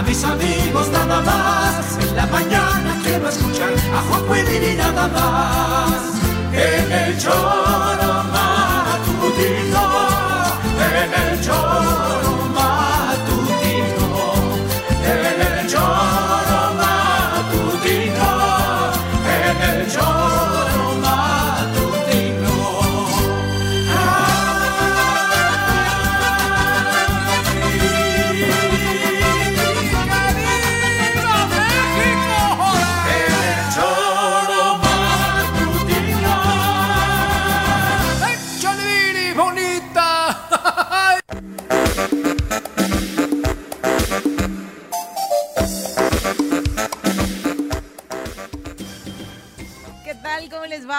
a mis amigos nada más. En la mañana quiero escuchar a Juanjo y nada más. En el choro matutino,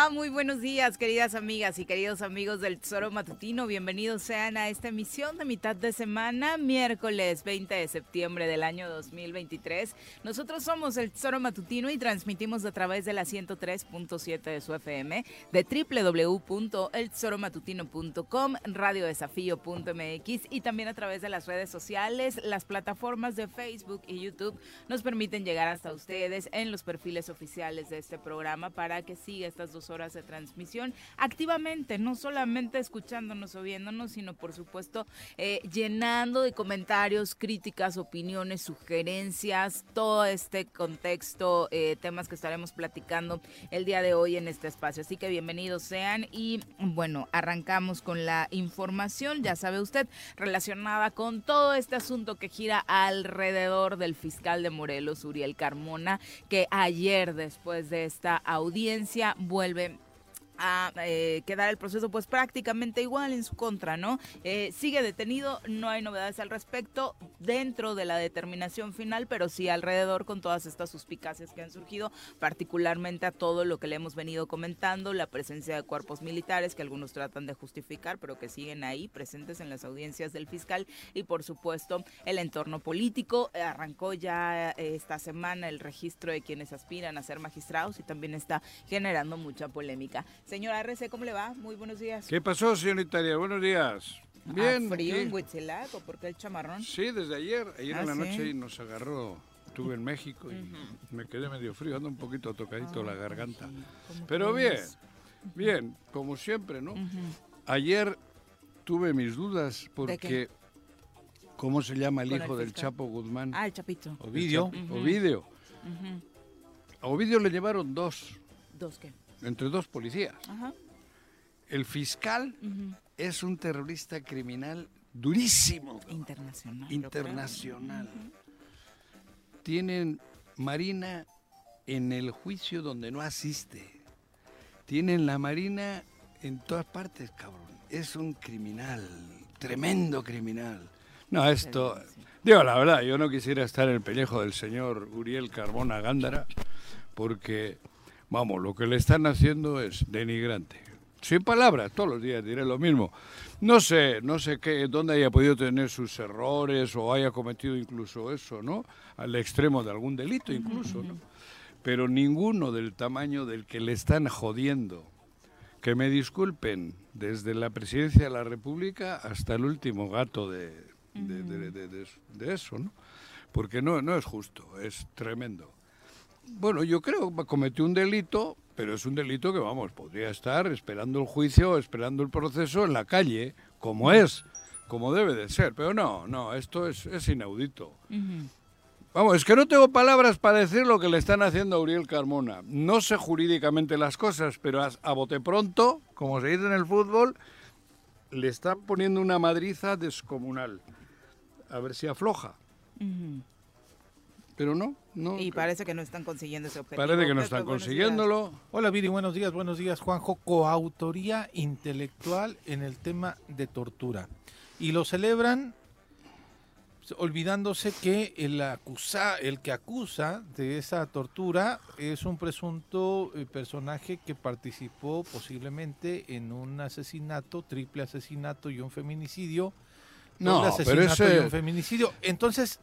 va? Muy buenos días, queridas amigas y queridos amigos del Tesoro Matutino. Bienvenidos sean a esta emisión de mitad de semana, miércoles 20 de septiembre del año 2023. Nosotros somos el Tesoro Matutino y transmitimos a través de la 103.7 de su FM, de www.eltesoromatutino.com, radiodesafío.mx y también a través de las redes sociales, las plataformas de Facebook y YouTube nos permiten llegar hasta ustedes en los perfiles oficiales de este programa para que siga estas dos horas de transmisión activamente, no solamente escuchándonos o viéndonos, sino por supuesto eh, llenando de comentarios, críticas, opiniones, sugerencias, todo este contexto, eh, temas que estaremos platicando el día de hoy en este espacio. Así que bienvenidos sean y bueno, arrancamos con la información, ya sabe usted, relacionada con todo este asunto que gira alrededor del fiscal de Morelos, Uriel Carmona, que ayer después de esta audiencia vuelve a eh, quedar el proceso pues prácticamente igual en su contra, ¿no? Eh, sigue detenido, no hay novedades al respecto dentro de la determinación final, pero sí alrededor con todas estas suspicacias que han surgido, particularmente a todo lo que le hemos venido comentando, la presencia de cuerpos militares que algunos tratan de justificar, pero que siguen ahí presentes en las audiencias del fiscal y por supuesto el entorno político. Eh, Arrancó ya esta semana el registro de quienes aspiran a ser magistrados y también está generando mucha polémica. Señora RC, ¿cómo le va? Muy buenos días. ¿Qué pasó, señorita Arias? Buenos días. Bien. Ah, frío aquí. en Huitzilac, ¿o por qué el chamarrón? Sí, desde ayer. Ayer Ah, en la ¿sí? noche nos agarró. Estuve en México y me quedé medio frío. Ando un poquito tocadito la garganta. ¿Cómo Pero bien, bien, como siempre, ¿no? Ayer tuve mis dudas porque... ¿Cómo se llama el Con el hijo del. Chapo Guzmán? Ah, el chapito. Ovidio. Ujú. Ovidio. Ujú. A Ovidio le llevaron dos, ¿Dos qué? Entre dos policías. Ajá. El fiscal es un terrorista criminal durísimo. Internacional. internacional. Tienen Marina en el juicio donde no asiste. Tienen la Marina en todas partes, cabrón. Es un criminal, tremendo criminal. No, esto, digo la verdad, yo no quisiera estar en el pellejo del señor Uriel Carmona Gándara, porque, vamos, lo que le están haciendo es denigrante. Sin palabras, todos los días diré lo mismo. No sé, no sé qué, dónde haya podido tener sus errores o haya cometido incluso eso, ¿no? Al extremo de algún delito incluso, ¿no? Pero ninguno del tamaño del que le están jodiendo. Que me disculpen, desde la presidencia de la República hasta el último gato de, de, eso, ¿no? Porque no, no es justo, es tremendo. Bueno, yo creo que cometió un delito, pero es un delito que, vamos, podría estar esperando el juicio, esperando el proceso en la calle, como es, como debe de ser. Pero no, no, esto es, es inaudito. Vamos, es que no tengo palabras para decir lo que le están haciendo a Uriel Carmona. No sé jurídicamente las cosas, pero a, a bote pronto, como se dice en el fútbol, le están poniendo una madriza descomunal. A ver si afloja. Pero no, no. Y parece que no están consiguiendo ese objetivo. Parece que no Pepe, están días. consiguiéndolo. Hola Viri, buenos días, buenos días Juanjo. Coautoría intelectual en el tema de tortura. Y lo celebran pues, olvidándose que el, acusa, el que acusa de esa tortura es un presunto eh, personaje que participó posiblemente en un asesinato, triple asesinato y un feminicidio. No, pero asesinato y ese- un feminicidio. Entonces,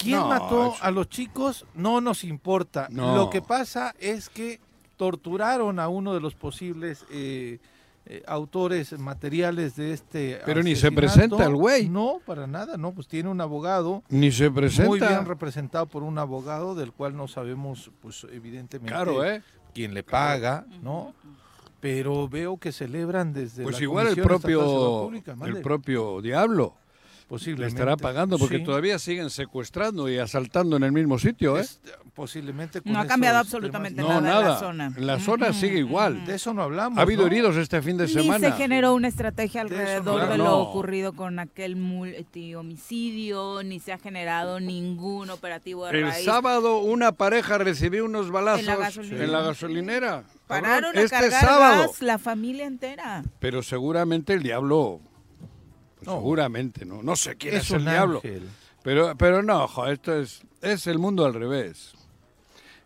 ¿quién No, mató a los chicos? No nos importa. No. Lo que pasa es que torturaron a uno de los posibles eh, eh, autores materiales de este Pero ni se presenta el güey. No, para nada, no, pues tiene un abogado Ni se presenta. muy bien representado por un abogado del cual no sabemos, pues evidentemente, Claro, ¿eh? quién le paga, ¿no? Pero veo que celebran desde Pues la igual el propio, Pública, el propio diablo le posiblemente estará pagando porque Sí. todavía siguen secuestrando y asaltando en el mismo sitio, ¿eh? Es- posiblemente con No ha cambiado absolutamente temas- No, nada, en nada. la zona. En la zona sigue igual. De eso no hablamos. Ha habido ¿no? heridos este fin de Ni semana. se generó una estrategia De alrededor no de lo ocurrido con aquel multihomicidio, ni se ha generado ningún operativo de El raíz. sábado una pareja recibió unos balazos En la gasolinera. en la gasolinera. Pararon a este cargar sábado. gas la familia entera. Pero seguramente el diablo. No. Seguramente, ¿no? No sé quién es, Es el diablo. ángel. Pero, pero no, esto es, es el mundo al revés.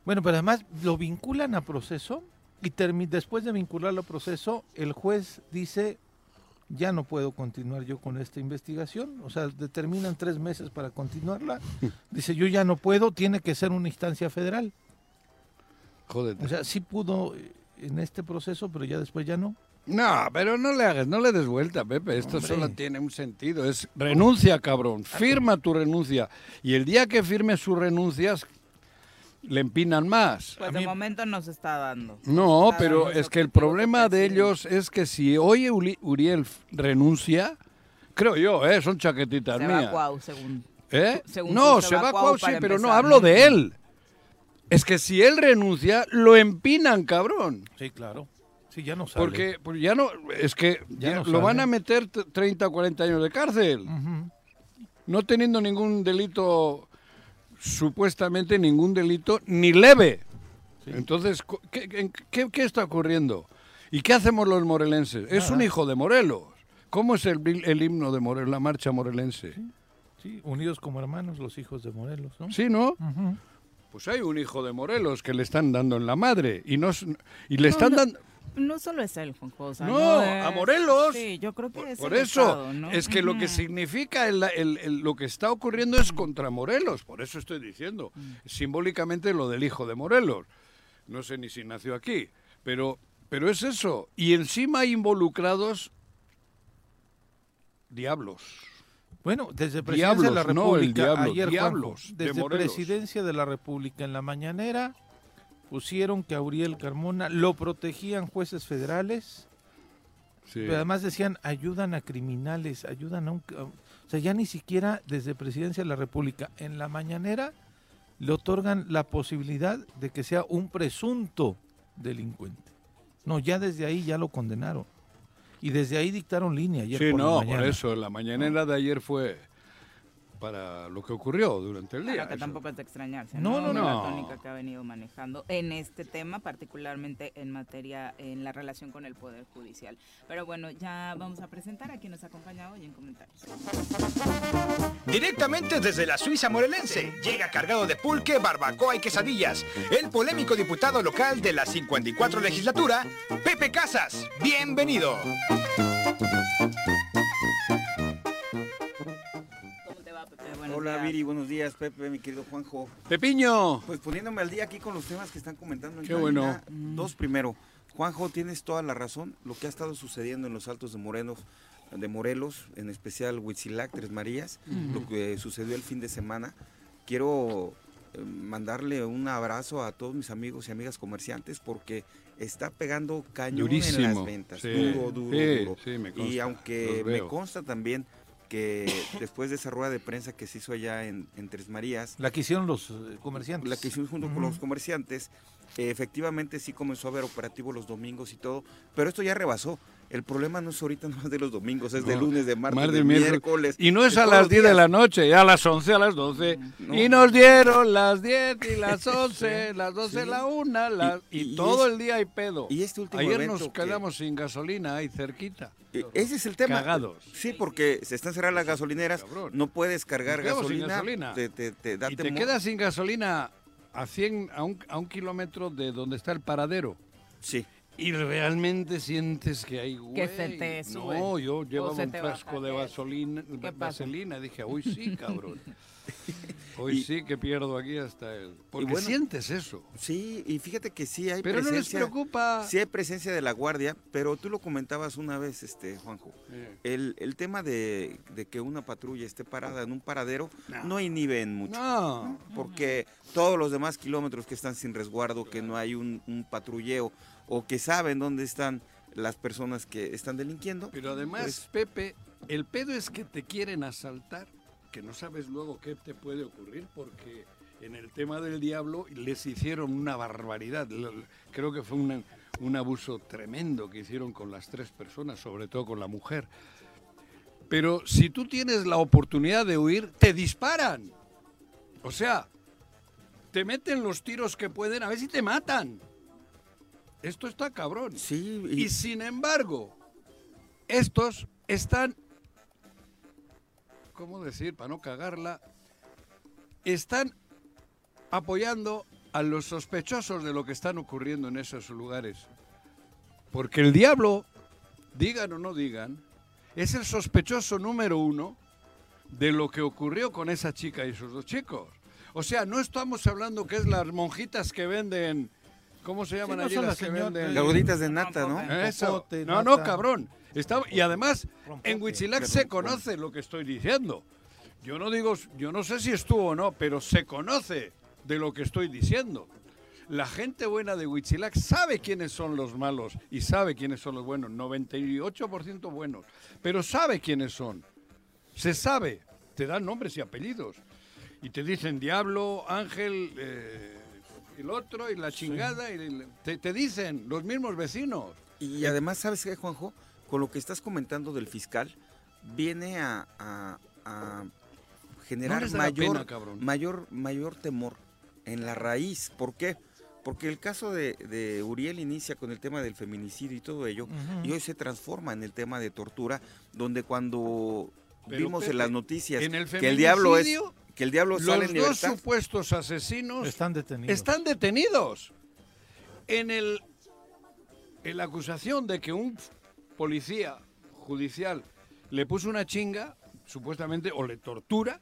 Bueno, pero además lo vinculan a proceso y después de vincularlo a proceso, el juez dice, ya no puedo continuar yo con esta investigación. O sea, determinan tres meses para continuarla. Dice, yo ya no puedo, tiene que ser una instancia federal. Jódete. O sea, sí pudo eh, en este proceso, pero ya después ya no. No, pero no le hagas, no le des vuelta, Pepe. Esto Hombre. solo tiene un sentido. Es renuncia, cabrón. Firma tu renuncia. Y el día que firme sus renuncias, le empinan más. Pues A de mí- momento no se está dando. No, Está pero dando es que el problema de ellos es que si hoy Uli- Uriel renuncia, creo yo, ¿eh? son chaquetitas Se va mías. Cuau, según. ¿Eh? según No, se, se va va Cuau sí, pero no hablo ¿no? de él. Es que si él renuncia, lo empinan, cabrón. Sí, claro. Sí, ya no sale. Porque pues ya no, es que Ya ya no lo van a meter t- 30 o 40 años de cárcel, no teniendo ningún delito, supuestamente ningún delito, ni leve. Entonces, ¿qué, qué- está ocurriendo? ¿Y qué hacemos los morelenses? Es un hijo de Morelos. ¿Cómo es el, el himno de Morelos, la marcha morelense? Sí, unidos como hermanos los hijos de Morelos, ¿no? ¿Sí, no? Pues hay un hijo de Morelos que le están dando en la madre y no s- y le están no, dando No solo es él, Juanjo. o sea, No, es- a Morelos. Sí, yo creo que Por, es por el eso, Estado, ¿no? es que lo que significa el- el- el- lo que está ocurriendo es contra Morelos, por eso estoy diciendo, simbólicamente lo del hijo de Morelos. No sé ni si nació aquí, pero, pero es eso. Y encima hay involucrados diablos. Bueno, desde Presidencia de la no el República, diablo, ayer, diablos Juanjo, de desde Morelos. Presidencia de la República en la mañanera pusieron que a Uriel Carmona lo protegían jueces federales, pero además decían ayudan a criminales, ayudan a un... O sea, ya ni siquiera desde Presidencia de la República en la mañanera le otorgan la posibilidad de que sea un presunto delincuente. No, ya desde ahí ya lo condenaron. Y desde ahí dictaron línea ayer Sí, por la no, por mañana. eso, la mañanera de ayer fue para lo que ocurrió durante el día. Bueno, que tampoco es de extrañarse, No, ¿no? no, La tónica que ha venido manejando en este tema, particularmente en materia, en la relación con el Poder Judicial. Pero bueno, ya vamos a presentar a quien nos acompaña hoy en comentarios. Directamente desde la Suiza morelense, llega cargado de pulque, barbacoa y quesadillas, el polémico diputado local de la 54 legislatura, Pepe Casas. Bienvenido. ¿Cómo te va, Pepe? Buenos Hola días. Viri, buenos días Pepe, mi querido Juanjo. Pepiño, Pues poniéndome al día aquí con los temas que están comentando en Qué cabina. bueno. Dos primero. Juanjo, tienes toda la razón. Lo que ha estado sucediendo en los altos de Morelos, de Morelos, en especial Huitzilac, Tres Marías, lo que sucedió el fin de semana. Quiero eh, mandarle un abrazo a todos mis amigos y amigas comerciantes porque está pegando cañón en Durísimo, las ventas. sí. Duro, duro, Sí, duro. sí, me y consta, aunque los me consta también que después de esa rueda de prensa que se hizo allá en, en Tres Marías, La que hicieron los eh, comerciantes. la que hicimos junto con los comerciantes, efectivamente sí comenzó a haber operativo los domingos y todo, pero esto ya rebasó. El problema no es ahorita nomás de los domingos, es de lunes, de martes, de miércoles. Y no es a las los 10 de la noche, a las 11, a las 12. No. Y nos dieron las 10 y las 11, las 12, Sí. la 1, las- y, Y- y todo es- el día hay pedo. y este último Ayer nos que- quedamos sin gasolina ahí cerquita. Eh, Ese es el tema. Cagados. Sí, porque se están cerrando las gasolineras, Cabrón. no puedes cargar gasolina, gasolina. Te, te, te y te quedas sin gasolina a 100, a un, a un kilómetro de donde está el paradero. Sí. Y realmente sientes que hay güey. Que se te sube. No, yo llevaba un frasco de gasolina, ¿Qué pasa? vaselina. Dije, hoy sí, cabrón. Hoy Y- sí que pierdo aquí hasta el. Porque bueno, sientes eso. Sí, y fíjate que sí hay Pero no les presencia. preocupa. Sí hay presencia de la guardia, pero tú lo comentabas una vez, este Juanjo. Eh, El, el tema de, de que una patrulla esté parada en un paradero no, inhiben mucho. No. Porque todos los demás kilómetros que están sin resguardo, que no hay un, un patrulleo o que saben dónde están las personas que están delinquiendo. Pero además, pues, Pepe, el pedo es que te quieren asaltar, que no sabes luego qué te puede ocurrir, porque en el tema del diablo les hicieron una barbaridad. Creo que fue una- un abuso tremendo que hicieron con las tres personas, sobre todo con la mujer. Pero si tú tienes la oportunidad de huir, te disparan. O sea, te meten los tiros que pueden, a ver si te matan. Esto está cabrón. sí, Y y, sin embargo, estos están, ¿cómo decir? Para no cagarla, están apoyando a los sospechosos de lo que están ocurriendo en esos lugares. Porque el diablo, digan o no digan, es el sospechoso número uno de lo que ocurrió con esa chica y esos dos chicos. O sea, no estamos hablando que es las monjitas que venden, ¿cómo se llaman no allí son las las que señor- venden? las gorditas de nata, ¿no? Eso. No, no, cabrón. Está- y además, en Huitzilac Qué se conoce lo que estoy diciendo. Yo no digo, yo no sé si estuvo o no, pero se conoce de lo que estoy diciendo. La gente buena de Huitzilac sabe quiénes son los malos y sabe quiénes son los buenos, 98% buenos, pero sabe quiénes son. Se sabe, te dan nombres y apellidos. Y te dicen Diablo, Ángel, eh, el otro y la chingada. y el- te, te dicen los mismos vecinos. Y además, ¿sabes qué, Juanjo? Con lo que estás comentando del fiscal, viene a, a- a generar mayor, pena, mayor, mayor temor en la raíz. ¿Por qué? Porque el caso de, de Uriel inicia con el tema del feminicidio y todo ello, y hoy se transforma en el tema de tortura, donde cuando Pero, vimos en las noticias en el que el diablo es que el diablo sale Los en dos libertad, supuestos asesinos Están detenidos. están detenidos. En el en la acusación de que un policía judicial le puso una chinga, supuestamente, o le tortura,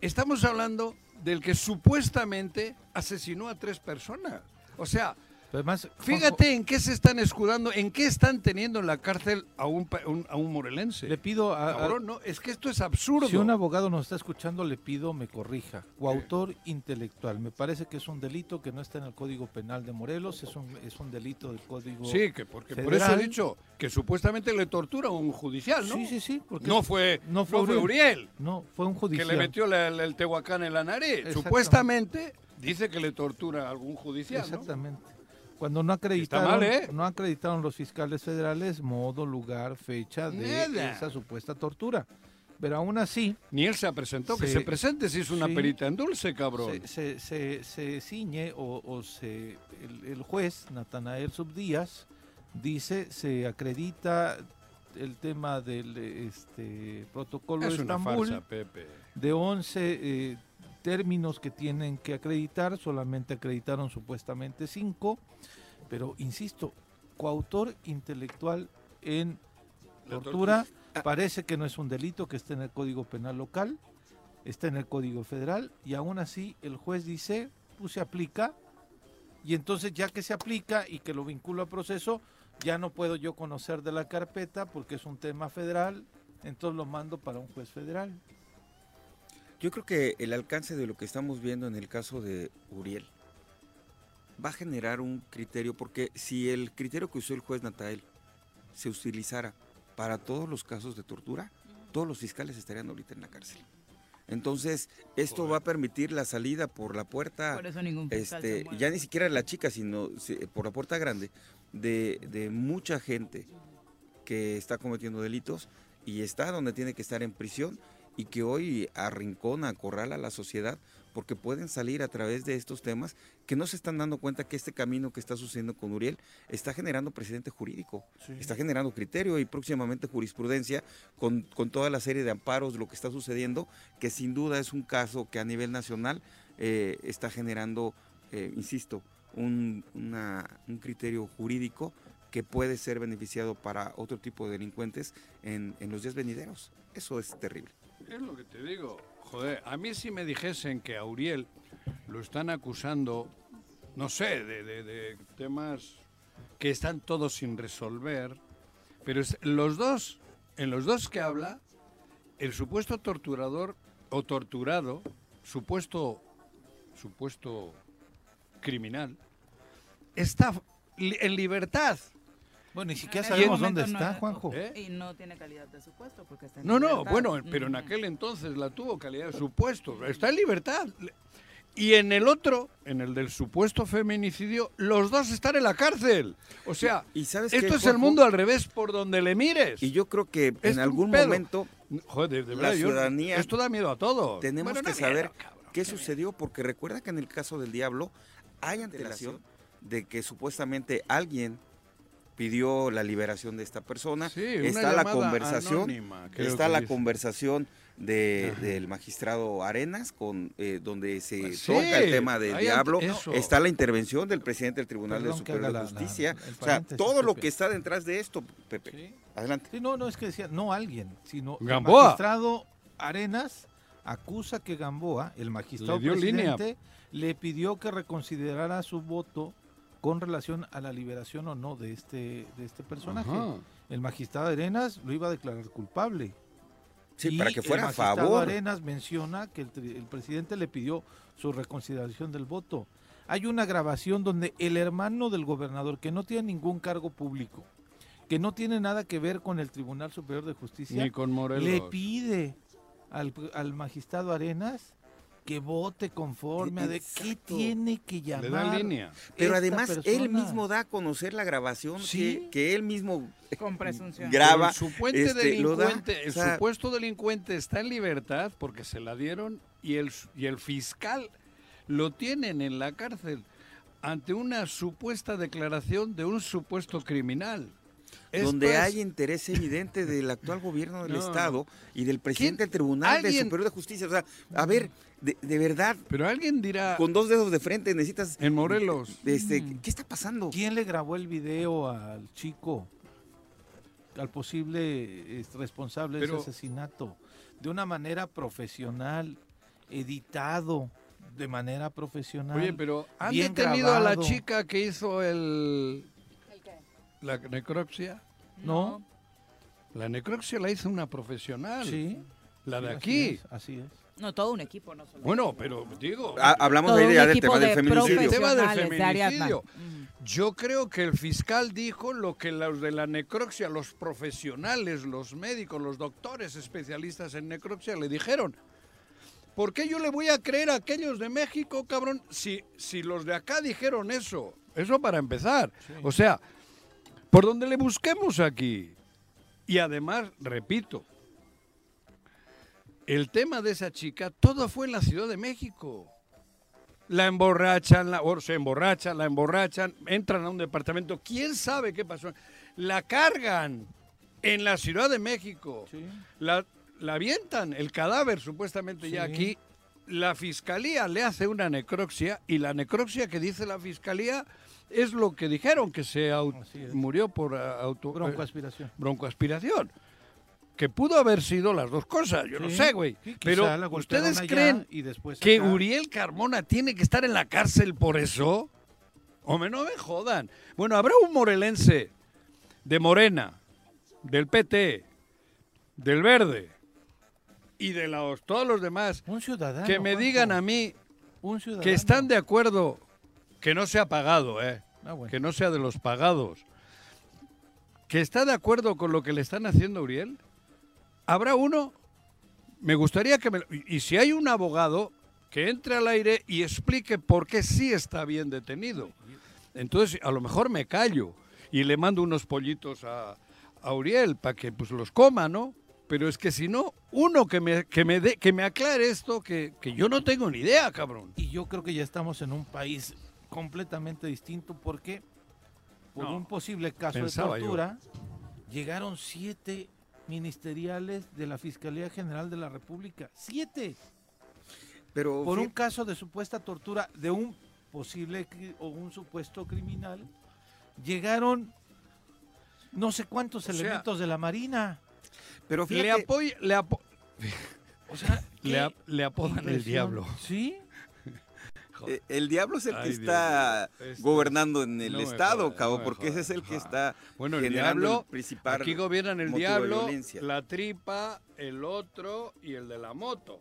estamos hablando del que supuestamente asesinó a tres personas. O sea, Juanjo, fíjate en qué se están escudando, en qué están teniendo en la cárcel a un, un- a un morelense. le pido a, a- Cabrón, no, es que esto es absurdo. si un abogado nos está escuchando, le pido me corrija. Coautor intelectual. Me parece que es un delito que no está en el Código Penal de Morelos, es un, es un delito del Código Sí, que porque por eso he dicho que supuestamente le tortura a un judicial, ¿no? Sí, sí, sí. porque No fue, no no fue fue, Uriel. Uriel, No, fue un que judicial. le metió la- el, el tehuacán en la nariz. Exactamente. Supuestamente dice que le tortura a algún judicial, ¿no? Cuando no acreditaron, mal, ¿eh? no acreditaron los fiscales federales modo, lugar, fecha de Nada. esa supuesta tortura. Pero aún así, Ni él se ha presentado. Que se presente si es una Sí. perita en dulce, cabrón. se, se, se, se ciñe o, o se el, el juez Natanael Subdías dice se acredita el tema del este protocolo es de una Estambul farsa, Pepe. de 11 eh, términos que tienen que acreditar, solamente acreditaron supuestamente 5, pero insisto, coautor intelectual en tortura parece que no es un delito que esté en el Código Penal local, está en el Código Federal y aún así el juez dice, pues se aplica y entonces ya que se aplica y que lo vinculo a proceso, ya no puedo yo conocer de la carpeta porque es un tema federal, entonces lo mando para un juez federal. Yo creo que el alcance de lo que estamos viendo en el caso de Uriel va a generar un criterio, porque si el criterio que usó el juez Natael se utilizara para todos los casos de tortura, todos los fiscales estarían ahorita en la cárcel. Entonces, esto va a permitir la salida por la puerta, Por eso ningún fiscal se este, ya ni siquiera la chica, sino por la puerta grande, de, de mucha gente que está cometiendo delitos y está donde tiene que estar en prisión y que hoy arrincona, acorrala a la sociedad porque pueden salir a través de estos temas que no se están dando cuenta que este camino que está sucediendo con Uriel está generando precedente jurídico, está generando criterio y próximamente jurisprudencia con, con toda la serie de amparos, lo que está sucediendo, que sin duda es un caso que a nivel nacional eh, está generando, eh, insisto, un, una- un criterio jurídico que puede ser beneficiado para otro tipo de delincuentes en, en los días venideros. Eso es terrible. Es lo que te digo. Joder, a mí si me dijesen que a Uriel lo están acusando, no sé, de, de- temas que están todos sin resolver, pero los dos, en los dos que habla, el supuesto torturador o torturado, supuesto, supuesto criminal, está en libertad. Bueno, ni siquiera ese sabemos dónde no está, era- Juanjo. ¿Eh? Y no tiene calidad de supuesto porque está en No, no, libertad. bueno, pero en aquel entonces la tuvo calidad de supuesto. Está en libertad. Y en el otro, en el del supuesto feminicidio, los dos están en la cárcel. O sea, ¿Y sabes esto qué, es el mundo al revés por donde le mires. Y yo creo que Es en algún pedo. momento Joder, de la yo- ciudadanía- esto da miedo a todos. tenemos Bueno, que no saber miedo, cabrón. qué sucedió, porque recuerda que en el caso del diablo hay antelación de que supuestamente alguien pidió la liberación de esta persona. Sí, está la conversación, anónima, está la conversación de, del magistrado Arenas, con eh, donde se Pues sí, toca el tema del diablo. eso. Está la intervención del presidente del Tribunal Perdón de Superior de la- la- Justicia. o sea, todo lo que está detrás de esto, Pepe. Sí. Adelante. Sí, no, no, es que decía, no alguien, sino Gamboa. el magistrado Arenas acusa que Gamboa, el magistrado Le dio línea. presidente, le pidió que reconsiderara su voto con relación a la liberación o no de este, de este personaje. Ajá. El magistrado Arenas lo iba a declarar culpable. Sí, Y para que fuera el a magistrado favor. Arenas menciona que el, el presidente le pidió su reconsideración del voto. Hay una grabación donde el hermano del gobernador, que no tiene ningún cargo público, que no tiene nada que ver con el Tribunal Superior de Justicia, Ni con le pide al, al magistrado Arenas que vote conforme a de qué tiene que llamar. Le da línea. Pero además él mismo da a conocer la grabación Sí. que, que él mismo Con presunción. graba. el supuente este, da, el o sea, supuesto delincuente está en libertad porque se la dieron y el, y el fiscal lo tienen en la cárcel ante una supuesta declaración de un supuesto criminal. Esto donde es- hay interés evidente del actual gobierno del No. Estado y del presidente del Tribunal de ¿Alguien- Superior de Justicia. O sea, a ver, de, de verdad, Pero alguien dirá con dos dedos de frente necesitas... en Morelos. Este, Mm. ¿Qué está pasando? ¿Quién le grabó el video al chico, al posible responsable de Pero- ese asesinato? De una manera profesional, editado de manera profesional. Oye, pero han detenido a la chica que hizo el la necropsia. ¿No? La necropsia la hizo una profesional. Sí. La de sí, aquí. Así es. así es. No, todo un equipo, no solo. Bueno, pero digo, Ha- hablamos todo un ya del equipo tema del de feminicidio. El tema del profesionales de Ariadna. feminicidio. Ujú. Yo creo que el fiscal dijo lo que los de la necropsia, los profesionales, los médicos, los doctores especialistas en necropsia le dijeron. ¿Por qué yo le voy a creer a aquellos de México, cabrón, si, si los de acá dijeron eso? Eso para empezar. O sea, por donde le busquemos aquí. Y además, repito, el tema de esa chica, todo fue en la Ciudad de México. La emborrachan, la, o se emborrachan, la emborrachan, entran a un departamento, quién sabe qué pasó, la cargan en la Ciudad de México, Sí. la, la avientan, el cadáver supuestamente ya aquí, la fiscalía le hace una necropsia y la necropsia que dice la fiscalía es lo que dijeron, que se murió por ah, auto, eh, Broncoaspiración. broncoaspiración. Que pudo haber sido las dos cosas, yo no sé, güey. sí, Pero ustedes creen y después que acá. Uriel Carmona tiene que estar en la cárcel por eso. Hombre, no me jodan. Bueno, habrá un morelense de Morena, del PT, del Verde y de los, todos los demás Un ciudadano. que me digan a mí Un que están de acuerdo que no sea pagado, ¿eh? Ah, bueno. que no sea de los pagados, que está de acuerdo con lo que le están haciendo a Uriel, habrá uno, me gustaría que me... Y si hay un abogado, que entre al aire y explique por qué sí está bien detenido. Entonces, a lo mejor me callo y le mando unos pollitos a, a Uriel para que pues los coma, ¿no? Pero es que si no, uno que me, que me, dé- que me aclare esto, que, que yo no tengo ni idea, cabrón. Y yo creo que ya estamos en un país completamente distinto porque por No, un posible caso de yo. tortura llegaron siete ministeriales de la Fiscalía General de la República. Siete. Pero Por un caso de supuesta tortura de un posible o un supuesto criminal, llegaron no sé cuántos elementos de la Marina. pero Le, fíjate, apoy- le, apo- O sea, le, qué ap- le apodan el diablo. Sí. Eh, el diablo es el Ay, que Dios está. Esto- gobernando en el no Estado, cabo, no porque ese es el que está Bueno, el generando diablo, el principal aquí gobiernan el diablo, la tripa, el otro y el de la moto.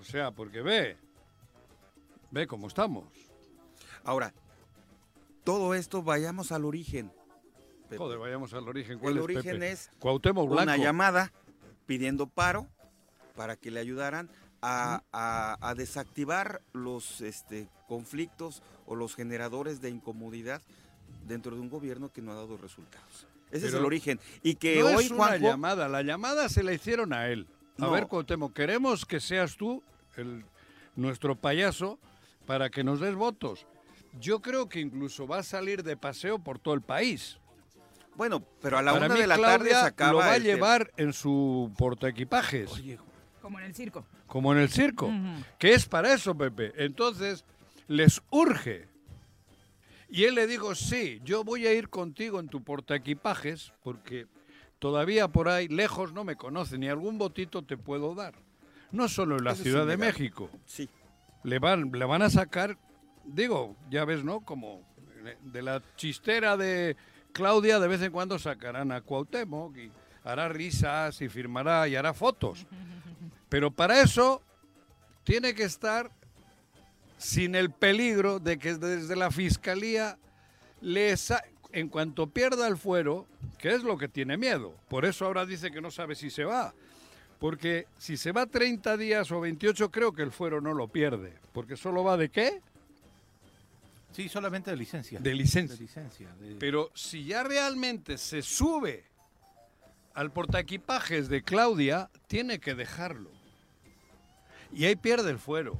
O sea, porque ve, ve cómo estamos. Ahora, todo esto vayamos al origen. Pepe. Joder, vayamos al origen. ¿Cuál el es, origen Pepe? es Cuauhtémoc Blanco. una llamada pidiendo paro para que le ayudaran a, a- a desactivar los este, conflictos o los generadores de incomodidad dentro de un gobierno que no ha dado resultados. Ese es el origen. Y que no hoy, es una Juanjo, llamada, la llamada se la hicieron a él. A No. ver, Cuauhtémoc, queremos que seas tú el, nuestro payaso para que nos des votos. Yo creo que incluso va a salir de paseo por todo el país. bueno, pero a la Para una mí, de la tarde se acaba lo va a llevar en su portaequipajes, Oye, Como en el circo. como en el circo, que es para eso, Pepe. Entonces, les urge. Y él le dijo, sí, yo voy a ir contigo en tu portaequipajes, porque todavía por ahí, lejos, no me conocen y algún votito te puedo dar. No solo en la Eso Ciudad de. México. Sí. Le van, le van a sacar, digo, ya ves, ¿no? Como de la chistera de Claudia, de vez en cuando sacarán a Cuauhtémoc y hará risas y firmará y hará fotos. Pero para eso tiene que estar sin el peligro de que desde la fiscalía le sa- en cuanto pierda el fuero, que es lo que tiene miedo. Por eso ahora dice que no sabe si se va. Porque si se va 30 días o 28, creo que el fuero no lo pierde. Porque solo va de qué? Sí, solamente de licencia. De licencia. De licencia. de- Pero si ya realmente se sube al portaequipajes de Claudia, tiene que dejarlo. Y ahí pierde el fuero.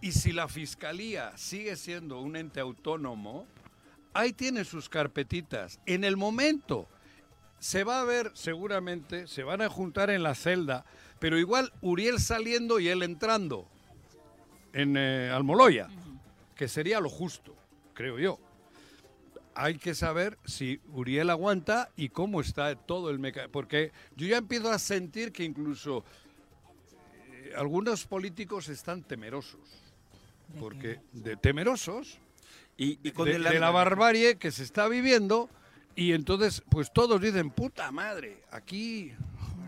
Y si la fiscalía sigue siendo un ente autónomo, ahí tiene sus carpetitas. En el momento se va a ver, seguramente, se van a juntar en la celda, pero igual Uriel saliendo y él entrando en eh, Almoloya, que sería lo justo, creo yo hay que saber si Uriel aguanta y cómo está todo el mecanismo. Porque yo ya empiezo a sentir que incluso algunos políticos están temerosos. Porque de temerosos Y, y con de, el de la barbarie que se está viviendo y entonces pues todos dicen, puta madre, aquí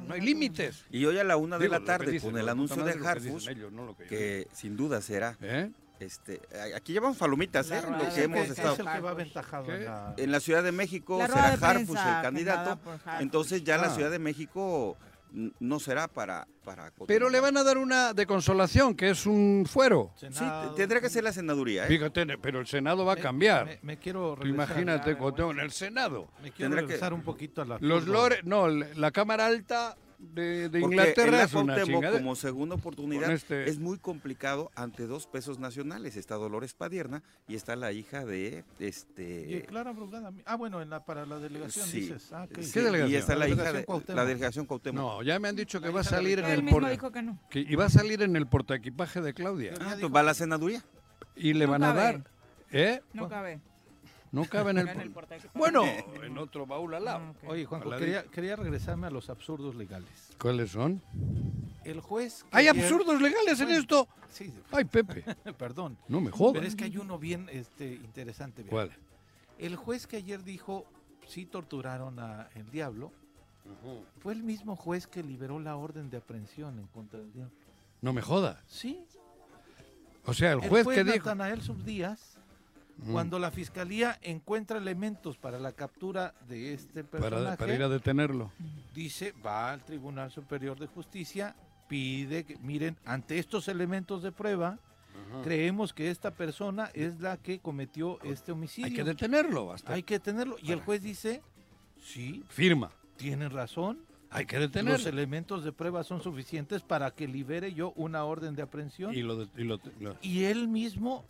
no hay límites. Y hoy a la una de Digo, la tarde, dicen, con el ¿no? anuncio de que Harfus, dicen ellos, no lo que sin duda será. ¿Eh? Este, aquí llevamos palomitas, ¿eh? Lo que hemos estado. es el que va Harfuch. aventajado ¿Qué? en la... En la Ciudad de México La será de Harfus el candidato. Entonces ya la Ah. Ciudad de México no será para... para Pero le van a dar una de consolación, que es un fuero. Sí, Senado. tendrá que ser la senaduría, ¿eh? Fíjate, pero el Senado va a cambiar. Me, me quiero regresar, imagínate, en el Senado. me quiero Tendrá que- regresar un poquito a la Los lores, no, la Cámara Alta de, Inglaterra es una como segunda oportunidad este- es muy complicado ante dos pesos nacionales. Está Dolores Padierna y está la hija de Y este Clara Brugada. Ah, bueno, en la, para la delegación Sí. dices. Ah, sí, ¿Qué delegación? y está la, La hija delegación de Cuauhtémoc. la delegación Cuauhtémoc. No, ya me han dicho que va a salir en Él el mismo por- dijo que no. que iba a salir en el portaequipaje de Claudia Ah, va a la senaduría. y le No van a dar, ¿eh? No cabe. No cabe en el, En el bueno, en otro baúl al lado. Ah. Oye, Juanjo, quería, quería regresarme a los absurdos legales. ¿Cuáles son? El juez... que ¿Hay absurdos legales en esto? Sí, Ay, Pepe, perdón. no me jodas. Pero es que hay uno bien este, interesante. ¿Cuál? El juez que ayer dijo, sí torturaron a el diablo, fue el mismo juez que liberó la orden de aprehensión en contra del diablo. No me jodas. Sí. O sea, el El juez juez que dijo... Natanael Subdías, Mm, cuando la fiscalía encuentra elementos para la captura de este personaje, para, para ir a detenerlo. dice, va al Tribunal Superior de Justicia, pide que, miren, ante estos elementos de prueba, creemos que esta persona es la que cometió este homicidio. Hay que detenerlo. Hasta Hay que tenerlo. Y el juez dice, Sí, Firma. tienen razón. Hay que Los detenerlo. elementos de prueba son suficientes para que libere yo una orden de aprehensión. Y lo, de- y lo- lo- y él mismo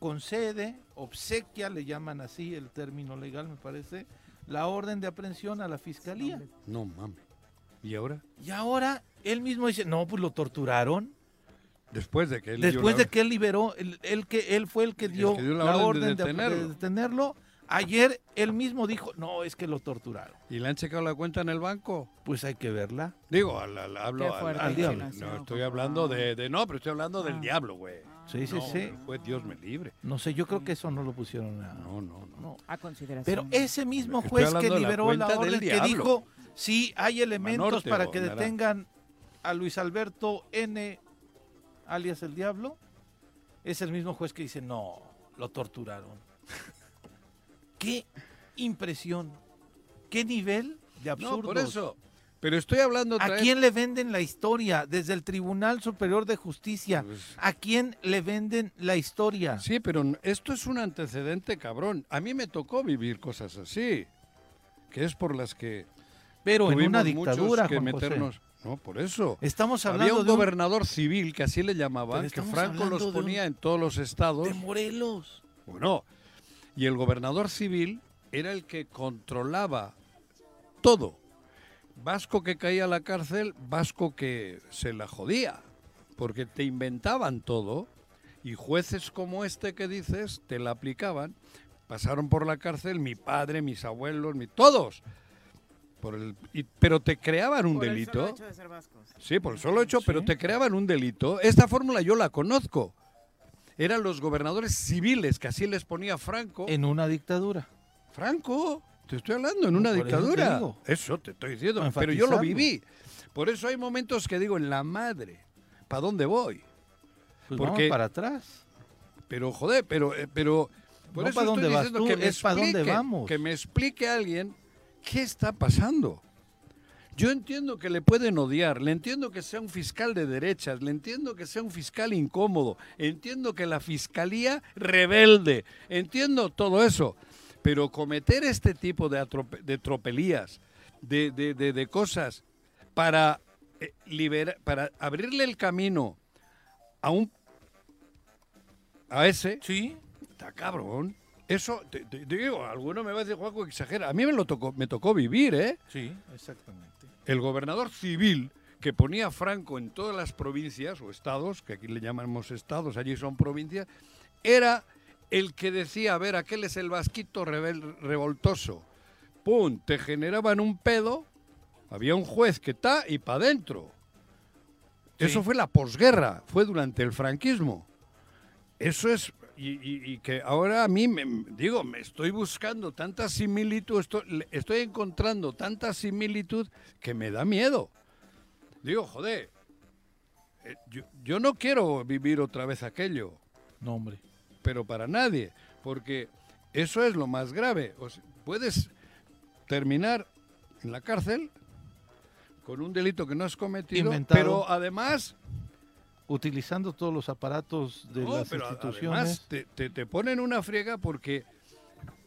concede, obsequia, le llaman así el término legal, me parece, la orden de aprehensión a la fiscalía. No mames. ¿Y ahora? Y ahora él mismo dice, no, pues lo torturaron. Después de que él Después la- de que él liberó, él, él que él fue el que El dio, que dio la, orden, de, de detenerlo. Ayer él mismo dijo, no, es que lo torturaron. ¿Y le han checado la cuenta en el banco? Pues hay que verla. Digo, al, al- hablo al- diablo. No, estoy hablando de, de- No, pero estoy hablando del Ah. diablo, güey. Sí, sí, No, sí. Dios me libre. No sé, yo creo que eso no lo pusieron a... No, no, no. no. A consideración. Pero ese mismo juez que la liberó la, del orden que dijo, sí, hay elementos Manorte para que detengan a Luis Alberto N, alias el Diablo, es el mismo juez que dice, no, lo torturaron. Qué impresión, qué nivel de absurdo. No, por eso. Pero estoy hablando otra ¿A vez- quién le venden la historia? Desde el Tribunal Superior de Justicia. Pues- ¿A quién le venden la historia? Sí, pero esto es un antecedente cabrón. A mí me tocó vivir cosas así, que es por las que Pero en una dictadura, que Juan José. meternos. No, por eso. Estamos Había hablando un de un- gobernador civil que así le llamaban, que Franco los un- ponía en todos los estados. de Morelos. Bueno, y el gobernador civil era el que controlaba todo. Vasco que caía a la cárcel, Vasco que se la jodía, porque te inventaban todo y jueces como este que dices te la aplicaban. Pasaron por la cárcel mi padre, mis abuelos, mi, todos. Por el, y- pero te creaban un Por el delito. solo hecho de ser vascos. Sí, por el solo hecho, pero te creaban un delito. Esta fórmula yo la conozco. Eran los gobernadores civiles, que así les ponía Franco. En una dictadura. Franco, te estoy hablando, en una por eso te dictadura. Eso te estoy diciendo, Para pero yo lo viví. Por eso hay momentos que digo, en la madre, ¿para dónde voy? Pues Porque- vamos para atrás. Pero joder, pero, eh, pero por No eso pa' dónde estoy vas diciendo tú, que me es pa' dónde vamos. que me explique alguien qué está pasando. Yo entiendo que le pueden odiar, le entiendo que sea un fiscal de derechas, le entiendo que sea un fiscal incómodo, entiendo que la fiscalía rebelde, entiendo todo eso, pero cometer este tipo de, atrope- de tropelías, de, de- de- de cosas para, eh, libera- para abrirle el camino a un a ese Sí. Está cabrón. Eso, te, digo, alguno me va a decir, Juanjo, exagera. A mí me lo tocó, me tocó vivir, ¿eh? Sí, exactamente. El gobernador civil que ponía a Franco en todas las provincias o estados, que aquí le llamamos estados, allí son provincias, era el que decía, a ver, aquel es el vasquito rebel- revoltoso. Pum, te generaban un pedo, había un juez que está y para adentro. Sí. Eso fue la posguerra, fue durante el franquismo. Eso es, y, y- y que ahora a mí, me, digo, me estoy buscando tanta similitud, estoy, estoy encontrando tanta similitud que me da miedo. Digo, joder, eh, yo, yo no quiero vivir otra vez aquello, No, hombre. Pero para nadie, porque eso es lo más grave. O sea, puedes terminar en la cárcel con un delito que no has cometido, Inventado. pero además Utilizando todos los aparatos de no, las pero instituciones. además te, te- te ponen una friega porque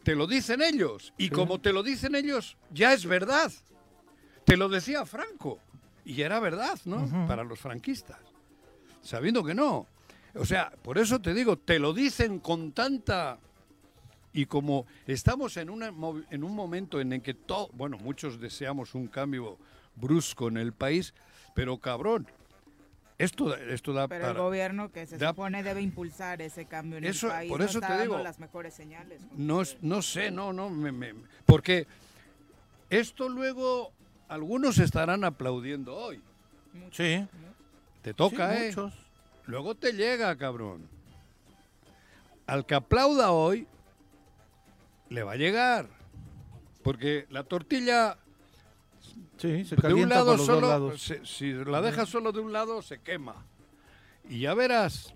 te lo dicen ellos. Y Sí. como te lo dicen ellos, ya es verdad. Te lo decía Franco. Y era verdad, ¿no? Para los franquistas. Sabiendo que no. O sea, por eso te digo, te lo dicen con tanta... Y como estamos en, una, en un momento en el que todo, bueno, muchos deseamos un cambio brusco en el país, pero cabrón, esto, da- esto da Pero el para... gobierno que se da- supone debe impulsar ese cambio en Eso- el país por no eso está te dando digo, las mejores señales. No, es- no sé, no, no, me- me- porque esto luego algunos estarán aplaudiendo hoy. Sí. Te toca, sí, ¿eh? muchos. Luego te llega, cabrón. Al que aplauda hoy, le va a llegar. Porque la tortilla Sí, se de un lado solo, se- si la dejas solo de un lado, se quema. Y ya verás.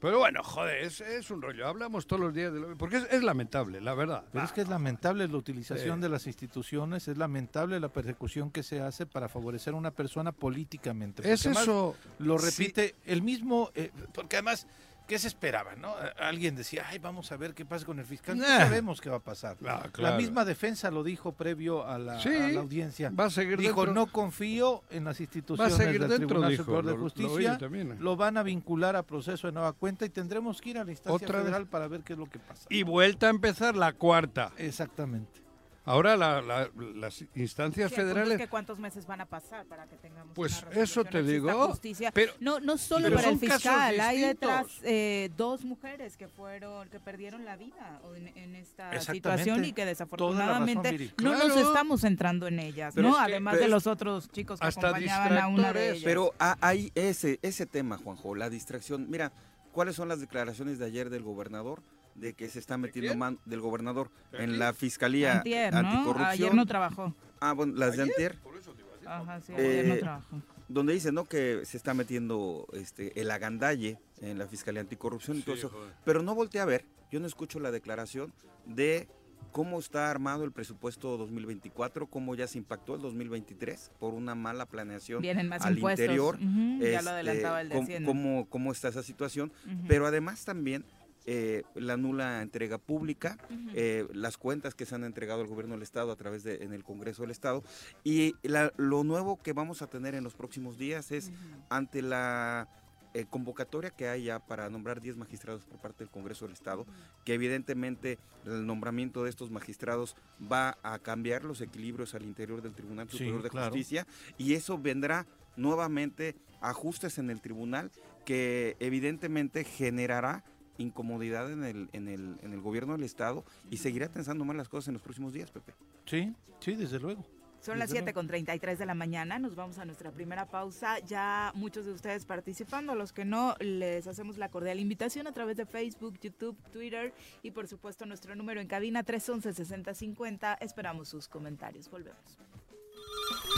Pero bueno, joder, es, es un rollo. Hablamos todos los días de lo... Porque es, es lamentable, la verdad. Pero es que es lamentable la utilización Sí. de las instituciones, es lamentable la persecución que se hace para favorecer a una persona políticamente. Es porque eso. Lo Sí. repite el mismo, eh, porque además ¿qué se esperaba? ¿no? Alguien decía, ay, vamos a ver qué pasa con el fiscal. No Nah. sabemos qué va a pasar. La misma defensa lo dijo previo a la, Sí, a la audiencia. Va a seguir Dijo, dentro. no confío en las va a instituciones seguir del dentro, Tribunal dijo. Superior de Lo- lo oí Justicia. Lo van a vincular a proceso de nueva cuenta y tendremos que ir a la instancia Otra vez. federal para ver qué es lo que pasa. Y vuelta a empezar la cuarta. Exactamente. Ahora la- la- las instancias Sí, federales... es que ¿Cuántos meses van a pasar para que tengamos Pues una eso te digo, Justicia? pero- no, no solo pero para el fiscal, hay detrás eh, dos mujeres que fueron, que perdieron la vida en, en esta situación y que desafortunadamente razón, no nos estamos centrando en ellas, Pero ¿no? es que- Además de los otros chicos que hasta acompañaban a una de ellas. Pero ha- hay ese, ese tema, Juanjo, la distracción. Mira, ¿cuáles son las declaraciones de ayer del gobernador? De que se está metiendo mano del gobernador ¿De en la Fiscalía Antier, ¿no? Anticorrupción. Ayer no trabajó. ah, bueno, las de Antier, Ajá, sí, ayer no Eh, trabajó. donde dice, ¿no? Que se está metiendo este, el agandalle en la Fiscalía Anticorrupción y todo Sí, eso. joder. Pero no volteé a ver, yo no escucho la declaración de cómo está armado el presupuesto 2024, cómo ya se impactó el 2023 por una mala planeación Vienen más al impuestos. interior. Ujú, ya este, lo adelantaba el de cómo- cómo, cómo está esa situación, pero además también eh, la nula entrega pública, eh, las cuentas que se han entregado al gobierno del Estado a través de en el Congreso del Estado. Y la- lo nuevo que vamos a tener en los próximos días es ante la eh, convocatoria que hay ya para nombrar 10 magistrados por parte del Congreso del Estado, que evidentemente el nombramiento de estos magistrados va a cambiar los equilibrios al interior del Tribunal Sí, Superior de claro. Justicia y eso vendrá nuevamente ajustes en el tribunal que evidentemente generará incomodidad en el, en el, en el gobierno del Estado y seguirá tensando más las cosas en los próximos días, Pepe. Sí, sí, desde luego. Son las Desde 7 con 33 de la mañana, nos vamos a nuestra primera pausa. Ya muchos de ustedes participando, a los que no, les hacemos la cordial invitación a través de Facebook, YouTube, Twitter y por supuesto nuestro número en cabina 311-6050. Esperamos sus comentarios. Volvemos.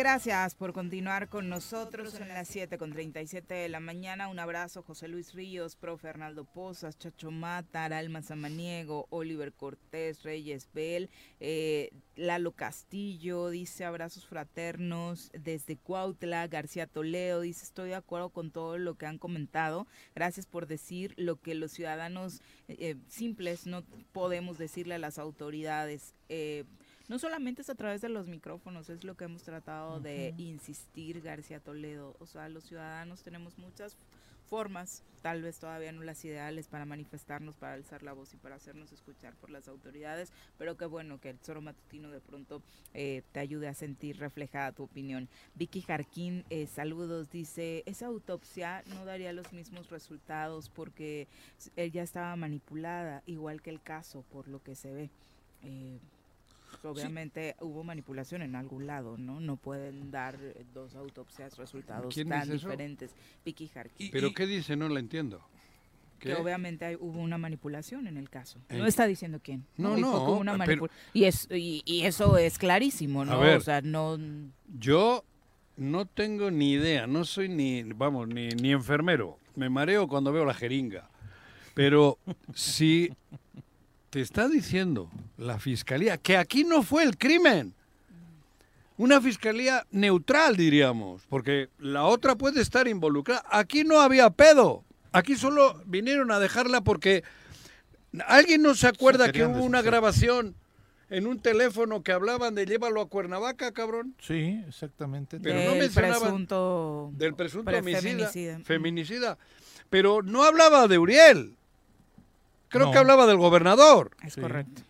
Gracias por continuar con nosotros en las 7 con 37 de la mañana. Un abrazo, José Luis Ríos, profe Arnaldo Pozas, Chacho Mata, Alma Samaniego, Oliver Cortés, Reyes Bell, eh, Lalo Castillo, dice abrazos fraternos desde Cuautla, García Toledo, dice estoy de acuerdo con todo lo que han comentado. Gracias por decir lo que los ciudadanos eh, simples no podemos decirle a las autoridades. Eh, no solamente es a través de los micrófonos, es lo que hemos tratado de insistir, García Toledo. O sea, los ciudadanos tenemos muchas formas, tal vez todavía no las ideales para manifestarnos, para alzar la voz y para hacernos escuchar por las autoridades, pero qué bueno que el Zoro Matutino de pronto eh, te ayude a sentir reflejada tu opinión. Vicky Jarquín, eh, saludos, dice, esa autopsia no daría los mismos resultados porque ella estaba manipulada, igual que el caso, por lo que se ve. Eh, obviamente hubo manipulación en algún lado, ¿no? No pueden dar eh, dos autopsias resultados ¿Quién tan diferentes. Vicky. ¿Pero qué dice? No la entiendo. Que obviamente hay- hubo una manipulación en el caso. En- No está diciendo quién. No, no, una pero- y, es, y, y eso es clarísimo, A ¿no? ver. O sea, no... Yo no tengo ni idea, no soy ni, vamos, ni, ni enfermero. Me mareo cuando veo la jeringa. Pero si te está diciendo la fiscalía que aquí no fue el crimen, una fiscalía neutral, diríamos, porque la otra puede estar involucrada. Aquí no había pedo. Aquí solo vinieron a dejarla porque alguien no se acuerda que hubo una grabación en un teléfono que hablaban de llévalo a Cuernavaca, cabrón. Sí, exactamente. Pero no del mencionaban presunto... del presunto pre- homicida, feminicida. feminicida. Pero no hablaba de Uriel. Creo No. que hablaba del gobernador. Es Sí. correcto.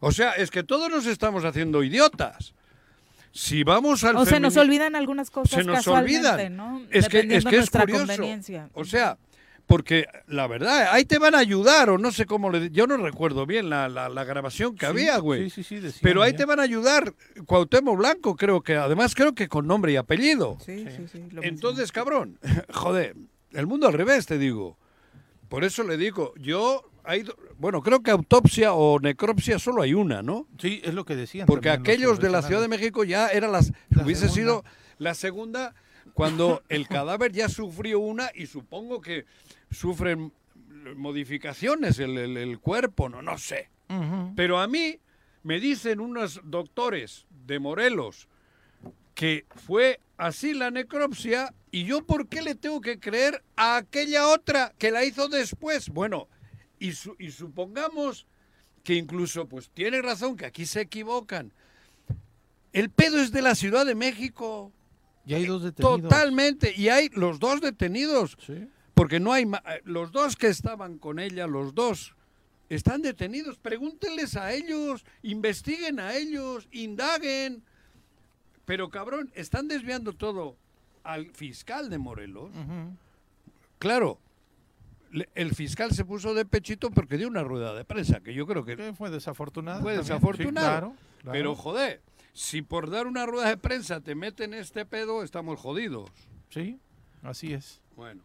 O sea, es que todos nos estamos haciendo idiotas. si vamos al O se nos olvidan algunas cosas se nos casualmente, olvidan. ¿no? Es que, es que curioso. conveniencia. O sea, porque la verdad, ahí te van a ayudar, o no sé cómo le. Yo no recuerdo bien la, la- la grabación que Sí, había, güey. sí, sí, sí, decían Pero ahí ya. te van a ayudar Cuauhtémoc Blanco, creo que. Además, creo que con nombre y apellido. Sí, sí, sí. lo Entonces, cabrón, joder, el mundo al revés, te digo. Por eso le digo, yo. Hay, bueno, creo que autopsia o necropsia solo hay una, ¿no? Sí, es lo que decían. Porque aquellos de la Ciudad de. México ya era las. La hubiese segunda. sido la segunda cuando el cadáver ya sufrió una y supongo que sufren modificaciones el, el- el cuerpo, no, no sé. Pero a mí me dicen unos doctores de Morelos que fue así la necropsia y yo por qué le tengo que creer a aquella otra que la hizo después. Bueno, y, su- y supongamos que incluso pues tiene razón que aquí se equivocan. El pedo es de la Ciudad de México. Y hay dos detenidos. Totalmente. Y hay los dos detenidos. Sí. Porque no hay eh, los dos que estaban con ella, los dos están detenidos. Pregúntenles a ellos, investiguen a ellos, indaguen. Pero cabrón, están desviando todo al fiscal de Morelos. Claro, el fiscal se puso de pechito porque dio una rueda de prensa, que yo creo que Que fue desafortunado. fue también. desafortunado. Sí, claro, claro. Pero joder, si por dar una rueda de prensa te meten este pedo, estamos jodidos. Sí, así es. Bueno.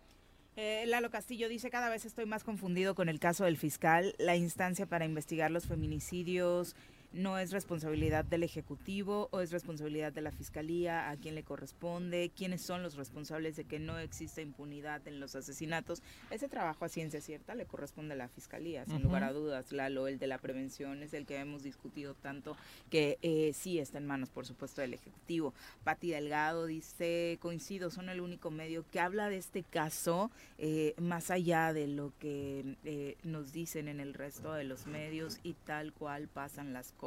Eh, Lalo Castillo dice, cada vez estoy más confundido con el caso del fiscal. La instancia para investigar los feminicidios no es responsabilidad del Ejecutivo o es responsabilidad de la Fiscalía, a quién le corresponde, quiénes son los responsables de que no exista impunidad en los asesinatos. Ese trabajo a ciencia cierta le corresponde a la Fiscalía, sin lugar a dudas. Lalo, el de la prevención es el que hemos discutido tanto, que eh, sí está en manos, por supuesto, del Ejecutivo. Pati Delgado dice, coincido, son el único medio que habla de este caso eh, más allá de lo que eh, nos dicen en el resto de los medios y tal cual pasan las cosas.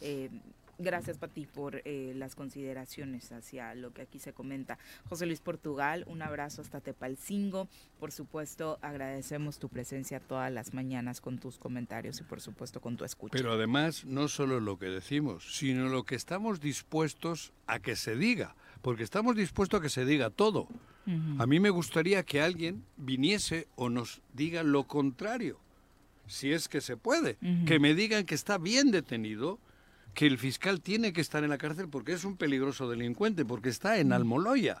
Eh, Gracias, Pati, por eh, las consideraciones hacia lo que aquí se comenta. José Luis Portugal, un abrazo hasta Tepalcingo. Por supuesto, agradecemos tu presencia todas las mañanas con tus comentarios y, por supuesto, con tu escucha. Pero además, no solo lo que decimos, sino lo que estamos dispuestos a que se diga, porque estamos dispuestos a que se diga todo. A mí me gustaría que alguien viniese o nos diga lo contrario, si es que se puede, que me digan que está bien detenido, que el fiscal tiene que estar en la cárcel porque es un peligroso delincuente, porque está en Almoloya.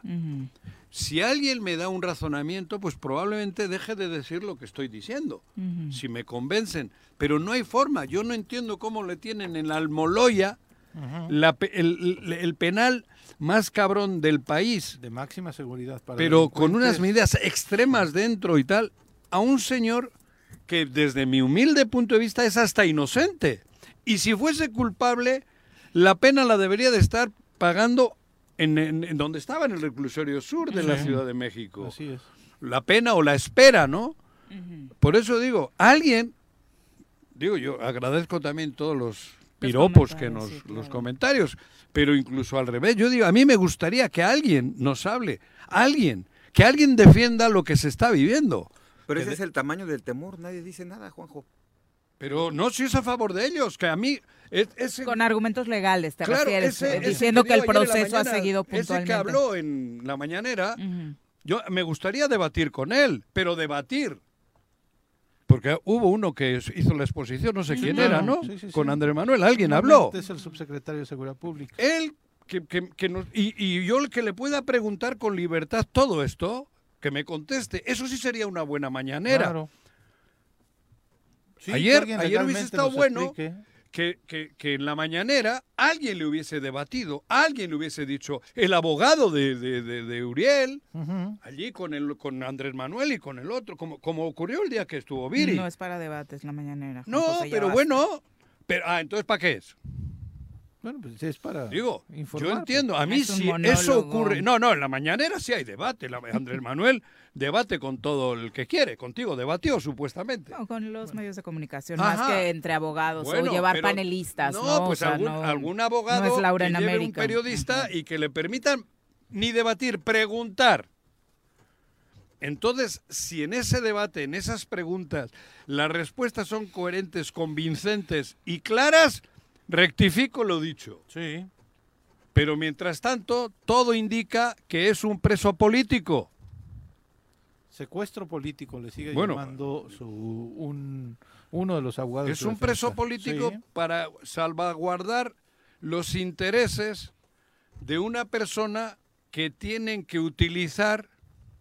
Si alguien me da un razonamiento, pues probablemente deje de decir lo que estoy diciendo. Si me convencen. Pero no hay forma. Yo no entiendo cómo le tienen en Almoloya el, el- el penal más cabrón del país. De máxima seguridad para Pero con unas medidas extremas dentro y tal. A un señor que desde mi humilde punto de vista es hasta inocente. Y si fuese culpable, la pena la debería de estar pagando en, en- en donde estaba, en el reclusorio sur de la. Ciudad de México. Así es. La pena o la espera, ¿no? Por eso digo, alguien, digo yo, agradezco también todos los piropos que nos, los comentarios, pero incluso al revés, yo digo, a mí me gustaría que alguien nos hable, alguien, que alguien defienda lo que se está viviendo. Pero ese de- es el tamaño del temor, nadie dice nada, Juanjo. Pero no si es a favor de ellos, que a mí... es- ese- Con argumentos legales, te Claro, refieres, ese- eh, ese diciendo que el proceso ha seguido Ese que puntualmente. habló en la mañanera, yo me gustaría debatir con él, pero debatir. Porque hubo uno que hizo la exposición, no sé Sí, quién era, ¿no? Sí, sí, sí. Con Andrés Manuel, alguien habló. Normalmente Es el subsecretario de Seguridad Pública. Él, que, que- que nos- y, y yo el que le pueda preguntar con libertad todo esto, que me conteste, eso sí sería una buena mañanera. Claro. Sí, ayer ayer hubiese estado bueno que, que- que en la mañanera alguien le hubiese debatido, alguien le hubiese dicho, el abogado de, de- de- de Uriel, allí con, el, con Andrés Manuel y con el otro, como, como ocurrió el día que estuvo Viri. No es para debates la mañanera. No, pero basta. bueno. Pero, ah, entonces, ¿para qué es? Bueno, pues es para Digo, informar. yo entiendo. A mí Es sí, eso ocurre. No, no, en la mañanera sí hay debate. La- Andrés Manuel debate con todo el que quiere. Contigo debatió, supuestamente. No, con los medios de comunicación, Ajá. más que entre abogados Bueno, o llevar pero- panelistas. No, No, O pues sea, algún, no- algún abogado no es Laura que en lleve un periodista y que le permitan ni debatir, preguntar. Entonces, si en ese debate, en esas preguntas, las respuestas son coherentes, convincentes y claras, rectifico lo dicho. Sí. Pero mientras tanto, todo indica que es un preso político. Secuestro político le sigue Bueno. llamando su, un, uno de los abogados. Es un preso político Sí. para salvaguardar los intereses de una persona que tienen que utilizar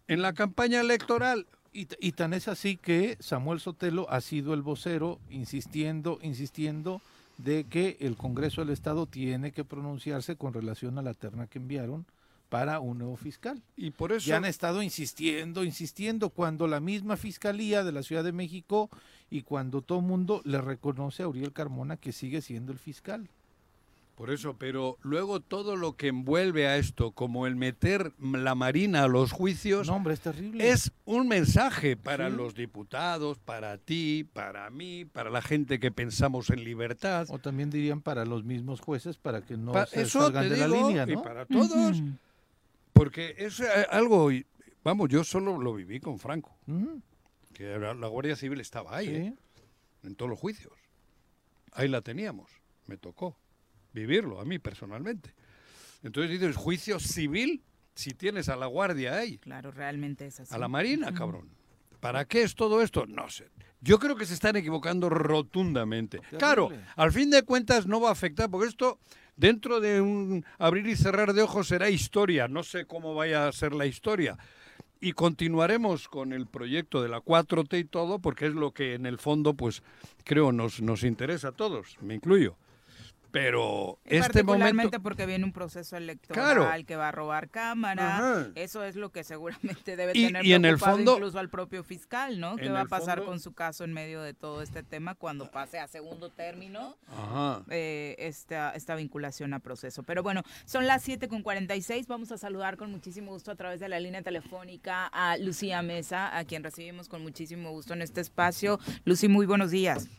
en la campaña electoral. Y tan es así que Samuel Sotelo ha sido el vocero insistiendo, insistiendo de que el Congreso del Estado tiene que pronunciarse con relación a la terna que enviaron para un nuevo fiscal. Y por eso Ya han estado insistiendo, insistiendo, cuando la misma Fiscalía de la Ciudad de México y cuando todo el mundo le reconoce a Uriel Carmona que sigue siendo el fiscal. Por eso, pero luego todo lo que envuelve a esto, como el meter la Marina a los juicios, No, hombre, es terrible. es un mensaje para Sí. los diputados, para ti, para mí, para la gente que pensamos en libertad. O también dirían para los mismos jueces para que no Pa- se eso salgan de la línea, y ¿no? para todos. Porque es eh, algo, y- vamos, yo solo lo viví con Franco, que la Guardia Civil estaba ahí, sí. ¿eh? en todos los juicios. Ahí la teníamos, me tocó vivirlo a mí personalmente. Entonces dices, juicio civil si tienes a la Guardia ahí, Claro, realmente es así. a la Marina, cabrón. ¿Para qué es todo esto? No sé. Yo creo que se están equivocando rotundamente. Claro, al fin de cuentas no va a afectar, porque esto dentro de un abrir y cerrar de ojos será historia. No sé cómo vaya a ser la historia. Y continuaremos con el proyecto de la 4T y todo, porque es lo que en el fondo, pues creo nos, nos interesa a todos, me incluyo. Pero este Particularmente momento... porque viene un proceso electoral Claro. que va a robar cámara. Ajá. Eso es lo que seguramente debe Y- tener y en el fondo- incluso al propio fiscal, ¿no? ¿Qué va a pasar fondo- con su caso en medio de todo este tema cuando pase a segundo término? Ajá. eh, esta, esta vinculación a proceso. Pero bueno, son las 7 con 46. Vamos a saludar con muchísimo gusto a través de la línea telefónica a Lucía Mesa, a quien recibimos con muchísimo gusto en este espacio. Lucy, muy buenos días.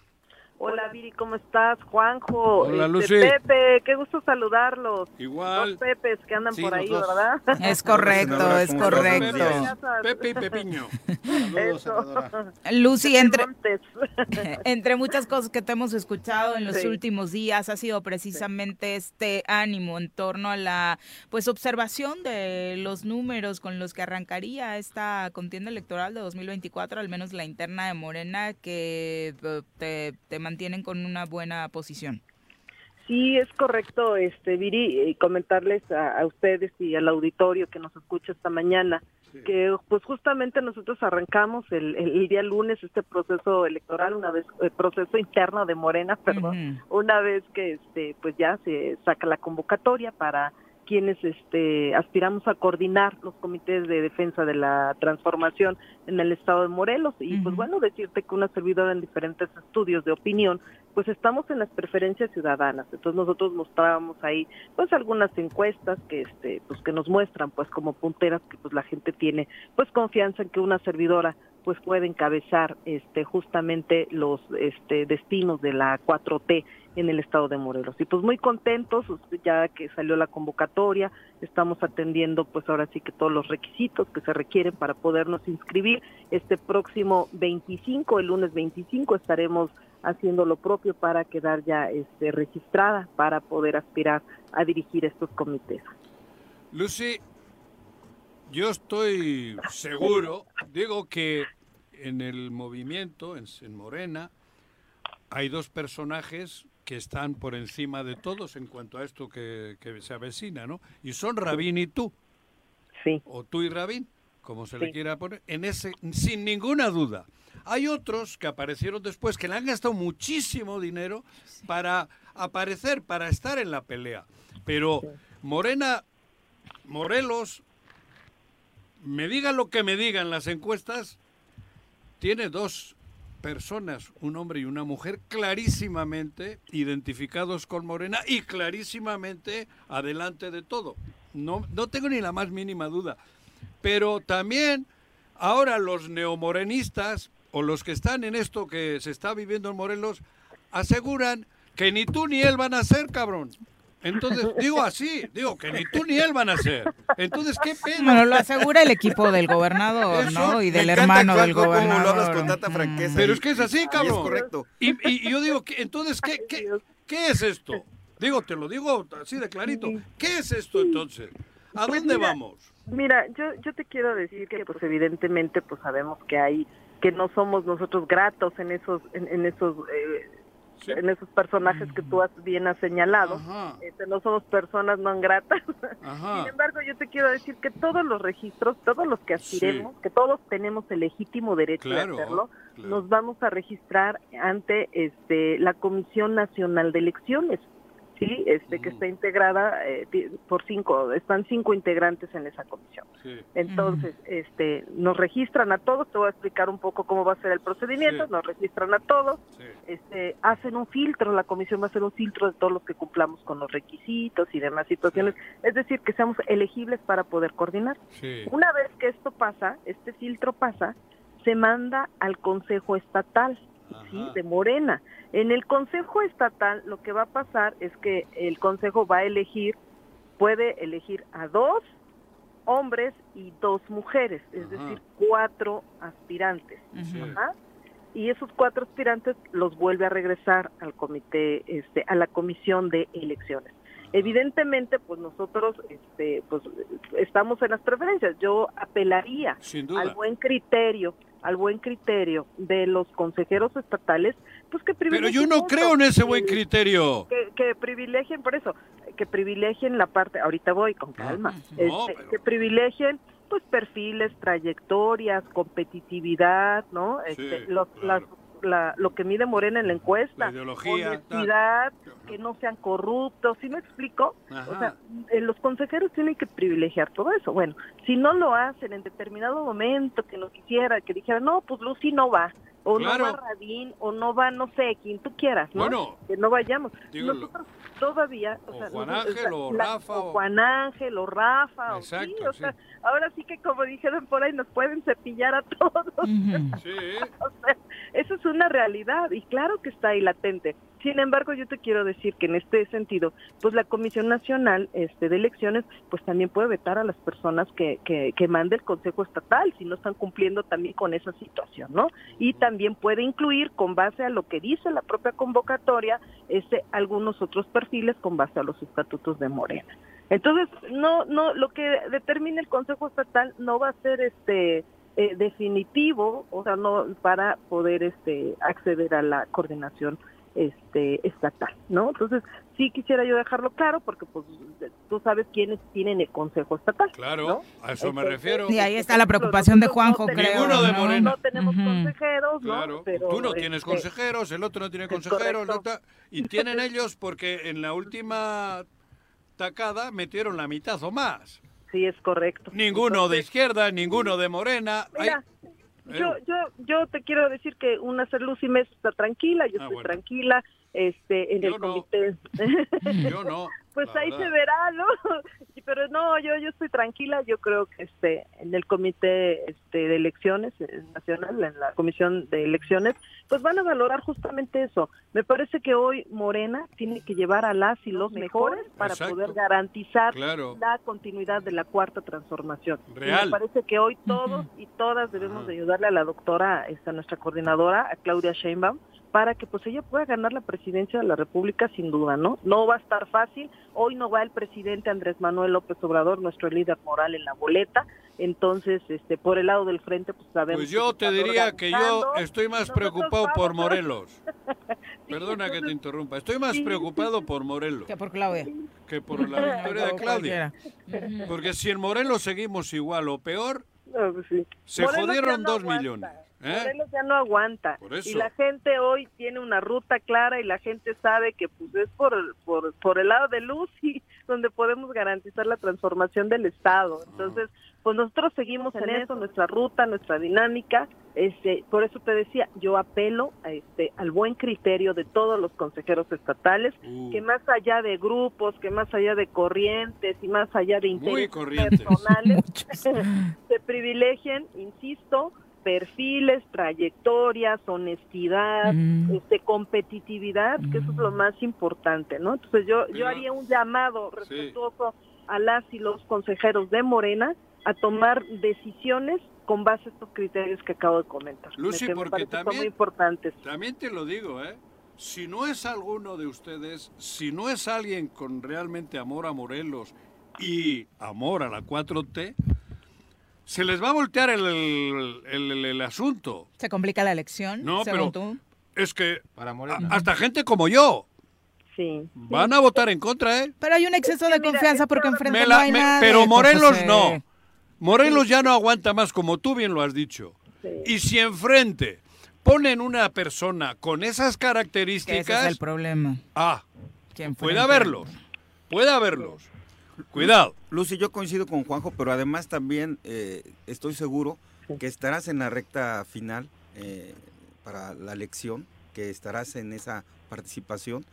Hola Viri, ¿cómo estás? Juanjo, Hola, este. Pepe, qué gusto saludarlos. Igual. Dos Pepes que andan Sí, por ahí, dos. ¿verdad? Es correcto, es correcto. Pepe y Pepiño. Saludos. Lucy, entre, entre muchas cosas que te hemos escuchado en los Sí. últimos días ha sido precisamente este ánimo en torno a la pues observación de los números con los que arrancaría esta contienda electoral de 2024, al menos la interna de Morena, que eh, te, te mantienen con una buena posición. Sí, es correcto, este Viri, y comentarles a, a ustedes y al auditorio que nos escucha esta mañana que pues justamente nosotros arrancamos el, el- el día lunes este proceso electoral, una vez el proceso interno de Morena, perdón, una vez que este pues ya se saca la convocatoria para quienes este aspiramos a coordinar los comités de defensa de la transformación en el estado de Morelos. Y pues bueno decirte que una servidora en diferentes estudios de opinión pues estamos en las preferencias ciudadanas. Entonces nosotros mostrábamos ahí pues algunas encuestas que este pues que nos muestran pues como punteras que pues la gente tiene pues confianza en que una servidora pues puede encabezar este justamente los este destinos de la 4T en el estado de Morelos. Y pues muy contentos, ya que salió la convocatoria, estamos atendiendo pues ahora sí que todos los requisitos que se requieren para podernos inscribir. Este próximo 25, el lunes 25, estaremos haciendo lo propio para quedar ya este, registrada para poder aspirar a dirigir estos comités. Lucy, yo estoy seguro, digo que en el movimiento, en, en Morena, hay dos personajes que están por encima de todos en cuanto a esto que, que se avecina, ¿no? Y son Rabín y tú, Sí, o tú y Rabín, como se le quiera poner, en ese, sin ninguna duda. Hay otros que aparecieron después que le han gastado muchísimo dinero para aparecer, para estar en la pelea. Pero Morena, Morelos, me digan lo que me digan las encuestas, tiene dos personas, un hombre y una mujer, clarísimamente identificados con Morena y clarísimamente adelante de todo. No, no tengo ni la más mínima duda. Pero también ahora los neomorenistas o los que están en esto que se está viviendo en Morelos aseguran que ni tú ni él van a ser, cabrón. Entonces, digo así, digo que ni tú ni él van a ser. Entonces, ¿qué pedo? Bueno, lo asegura el equipo del gobernador, Eso, ¿no? Y del hermano del Juanjo, cómo lo hablas gobernador. con tanta franqueza. Pero y- es que es así, y cabrón. es correcto. Y, y- y yo digo, que entonces, ¿qué, qué, qué es esto? Digo, te lo digo así de clarito. ¿Qué es esto entonces? ¿A Pues dónde mira, vamos? Mira, yo, yo te quiero decir que pues evidentemente pues sabemos que hay que no somos nosotros gratos en esos en, en esos eh, en esos personajes que tú has bien has señalado. Este, no somos personas no gratas. Sin embargo, yo te quiero decir que todos los registros, todos los que aspiremos, que todos tenemos el legítimo derecho Claro, de hacerlo, claro. nos vamos a registrar ante este la Comisión Nacional de Elecciones. Sí, este que está integrada eh, por cinco, están cinco integrantes en esa comisión. Entonces, este, nos registran a todos, te voy a explicar un poco cómo va a ser el procedimiento, Sí. nos registran a todos, este, hacen un filtro, la comisión va a hacer un filtro de todos los que cumplamos con los requisitos y demás situaciones, es decir, que seamos elegibles para poder coordinar. Una vez que esto pasa, este filtro pasa, se manda al Consejo Estatal, ¿sí? De Morena. En el Consejo Estatal lo que va a pasar es que el Consejo va a elegir, puede elegir a dos hombres y dos mujeres, es decir, cuatro aspirantes. Ajá. Y esos cuatro aspirantes los vuelve a regresar al comité, este, a la comisión de elecciones. Evidentemente, pues nosotros, este, pues estamos en las preferencias. Yo apelaría al buen criterio, al buen criterio de los consejeros estatales, pues que Pero privilegien yo no creo en ese buen criterio. que, que privilegien, por eso, que privilegien la parte, ahorita voy con calma, No, este, que privilegien pues perfiles, trayectorias, competitividad, ¿no? Este, los- las- la- lo que mide Morena en la encuesta, La ideología, honestidad, que no sean corruptos, ¿sí me explico? Ajá. O sea, eh, los consejeros tienen que privilegiar todo eso. Bueno, si no lo hacen en determinado momento que no quisiera, que dijera, no, pues Lucy no va, o Claro. no va Radín, o no va, no sé, quien tú quieras, ¿no? Bueno. que no vayamos. Dígalo. Nosotros todavía, o, sea, Juan nosotros- Ángel, o la- Rafa, o- Juan Ángel, o Rafa, o sí, Exacto, o sea, ahora sí que como dijeron por ahí, nos pueden cepillar a todos. O sea, eso es una realidad y claro que está ahí latente. Sin embargo, yo te quiero decir que en este sentido, pues la Comisión Nacional este, de Elecciones, pues también puede vetar a las personas que, que, que mande el Consejo Estatal si no están cumpliendo también con esa situación, ¿no? Y también puede incluir, con base a lo que dice la propia convocatoria, este, algunos otros perfiles con base a los estatutos de Morena. Entonces, no, no, lo que determine el Consejo Estatal no va a ser este eh, definitivo, o sea, no para poder este acceder a la coordinación este estatal, ¿no? Entonces, sí quisiera yo dejarlo claro porque pues tú sabes quiénes tienen el Consejo Estatal. Claro, a eso me Entonces, refiero. Y ahí está la preocupación de Juanjo, tenemos- creo. Ninguno de ¿no? Morena. No tenemos consejeros, ¿no? Claro, Pero, tú no tienes este, consejeros, el otro no tiene consejeros, otra- y tienen ellos porque en la última tacada metieron la mitad o más. Sí, es correcto. Ninguno de izquierda, ninguno de Morena. Mira, yo, yo, yo te quiero decir que una Lucy Mes está tranquila, yo Ah, estoy bueno. tranquila, este, en Yo el no. comité. Yo no. Pues ahí verdad. se verá, ¿no? Y- Pero no, yo yo estoy tranquila, yo creo que este en el comité este de elecciones eh, nacional, en la comisión de elecciones, pues van a valorar justamente eso. Me parece que hoy Morena tiene que llevar a las y los mejores para Exacto. poder garantizar Claro. la continuidad de la cuarta transformación. Y Real. me parece que hoy todos y todas debemos de ayudarle a la doctora, esta nuestra coordinadora, a Claudia Sheinbaum, para que pues ella pueda ganar la presidencia de la República sin duda, ¿no? No va a estar fácil. Hoy no va el presidente Andrés Manuel López Obrador, nuestro líder moral en la boleta. Entonces, este, por el lado del frente, pues sabemos. Pues yo te diría que yo estoy más preocupado por vamos Morelos. Perdona que te interrumpa. Estoy más preocupado por Morelos Que por Claudia. que por la victoria de Claudia. Porque si en Morelos seguimos igual o peor, No, pues sí. se Morelos jodieron no dos aguanta. millones. ¿Eh? Morelos ya no aguanta. Por eso. Y la gente hoy tiene una ruta clara y la gente sabe que pues es por, por, por el lado de luz y donde podemos garantizar la transformación del Estado. Entonces, pues nosotros seguimos en eso, nuestra ruta, nuestra dinámica. Este, por eso te decía, yo apelo a este, al buen criterio de todos los consejeros estatales, Uh. que más allá de grupos, que más allá de corrientes y más allá de intereses personales, se privilegien, insisto, perfiles, trayectorias, honestidad, este, competitividad, que eso es lo más importante, ¿no? Entonces yo, yo haría un llamado respetuoso a las y los consejeros de Morena a tomar decisiones con base a estos criterios que acabo de comentar. Lucy, me porque también- muy importantes. También te lo digo, ¿eh? si no es alguno de ustedes, si no es alguien con realmente amor a Morelos y amor a la 4T, se les va a voltear el, el- el- el asunto. ¿Se complica la elección? No, según pero tú? es que Para a- hasta gente como yo Sí. van a votar en contra, ¿eh? Pero hay un exceso de confianza porque enfrente no hay me- nadie, pero Morelos José. no. Morelos ya no aguanta más, como tú bien lo has dicho. Y si enfrente ponen una persona con esas Que características, ese es el problema. ah, ¿Quién puede haberlos, puede haberlos. Cuidado. Lucy, yo coincido con Juanjo, pero además también eh, estoy seguro que estarás en la recta final eh, para la elección, que estarás en esa participación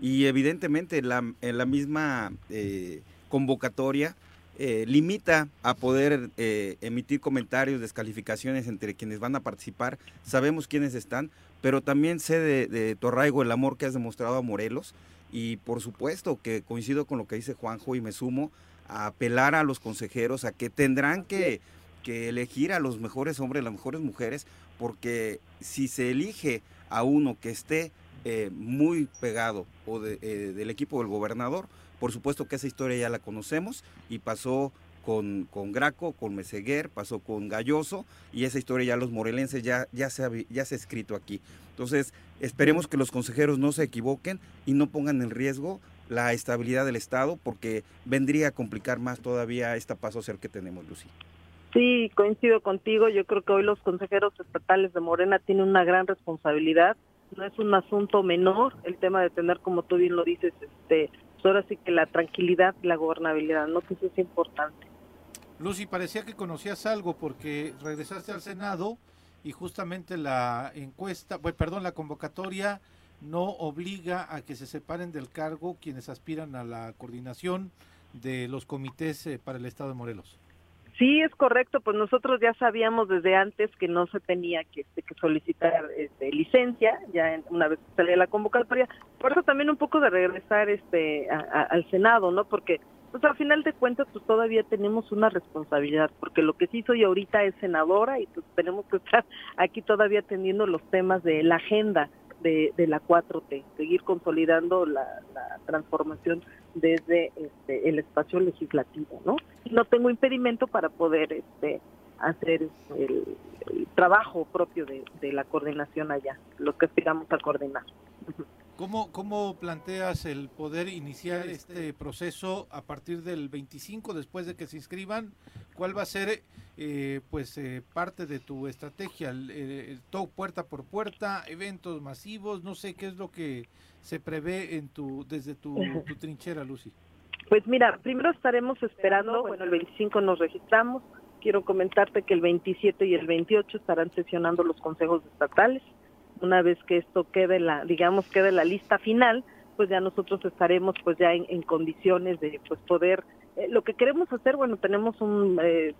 y evidentemente la, en la misma eh, convocatoria eh, limita a poder eh, emitir comentarios, descalificaciones entre quienes van a participar. Sabemos quiénes están, pero también sé de, de tu arraigo, el amor que has demostrado a Morelos y por supuesto que coincido con lo que dice Juanjo y me sumo a apelar a los consejeros a que tendrán que, que elegir a los mejores hombres, las mejores mujeres, porque si se elige a uno que esté eh, muy pegado o de- eh, del equipo del gobernador, por supuesto que esa historia ya la conocemos y pasó con, con Graco, con Meseguer, pasó con Galloso y esa historia ya los morelenses ya, ya, se ha, ya se ha escrito aquí. Entonces, esperemos que los consejeros no se equivoquen y no pongan en riesgo la estabilidad del Estado porque vendría a complicar más todavía esta paso social que tenemos, Lucy. Sí, coincido contigo. Yo creo que hoy los consejeros estatales de Morena tienen una gran responsabilidad. No es un asunto menor el tema de tener, como tú bien lo dices, este, pues ahora sí que la tranquilidad la gobernabilidad, ¿no? Que eso es importante. Lucy, parecía que conocías algo porque regresaste al Senado y justamente la encuesta, perdón, la convocatoria no obliga a que se separen del cargo quienes aspiran a la coordinación de los comités eh, para el Estado de Morelos. Sí, es correcto, pues nosotros ya sabíamos desde antes que no se tenía que, este, que solicitar este, licencia, ya en- una vez que salía la convocatoria, por eso también un poco de regresar este al Senado, ¿no? Porque pues al final de cuentas pues todavía tenemos una responsabilidad, porque lo que sí soy ahorita es senadora y pues tenemos que estar aquí todavía atendiendo los temas de la agenda de, de la 4T, seguir consolidando la, transformación desde este, el espacio legislativo, ¿no? Y no tengo impedimento para poder este, hacer este, el, trabajo propio de, de la coordinación allá, los que aspiramos a coordinar. ¿Cómo, ¿Cómo planteas el poder iniciar este proceso a partir del 25 después de que se inscriban? ¿Cuál va a ser eh, pues eh, parte de tu estrategia? El, el todo puerta por puerta, eventos masivos, no sé qué es lo que se prevé en tu desde tu, tu trinchera, Lucy. Pues mira, primero estaremos esperando, bueno, el 25 nos registramos, quiero comentarte que el 27 y el 28 estarán sesionando los consejos estatales. Una vez que esto quede la, digamos, quede la lista final, pues ya nosotros estaremos pues ya en, condiciones de pues poder eh, lo que queremos hacer, bueno, tenemos un eh,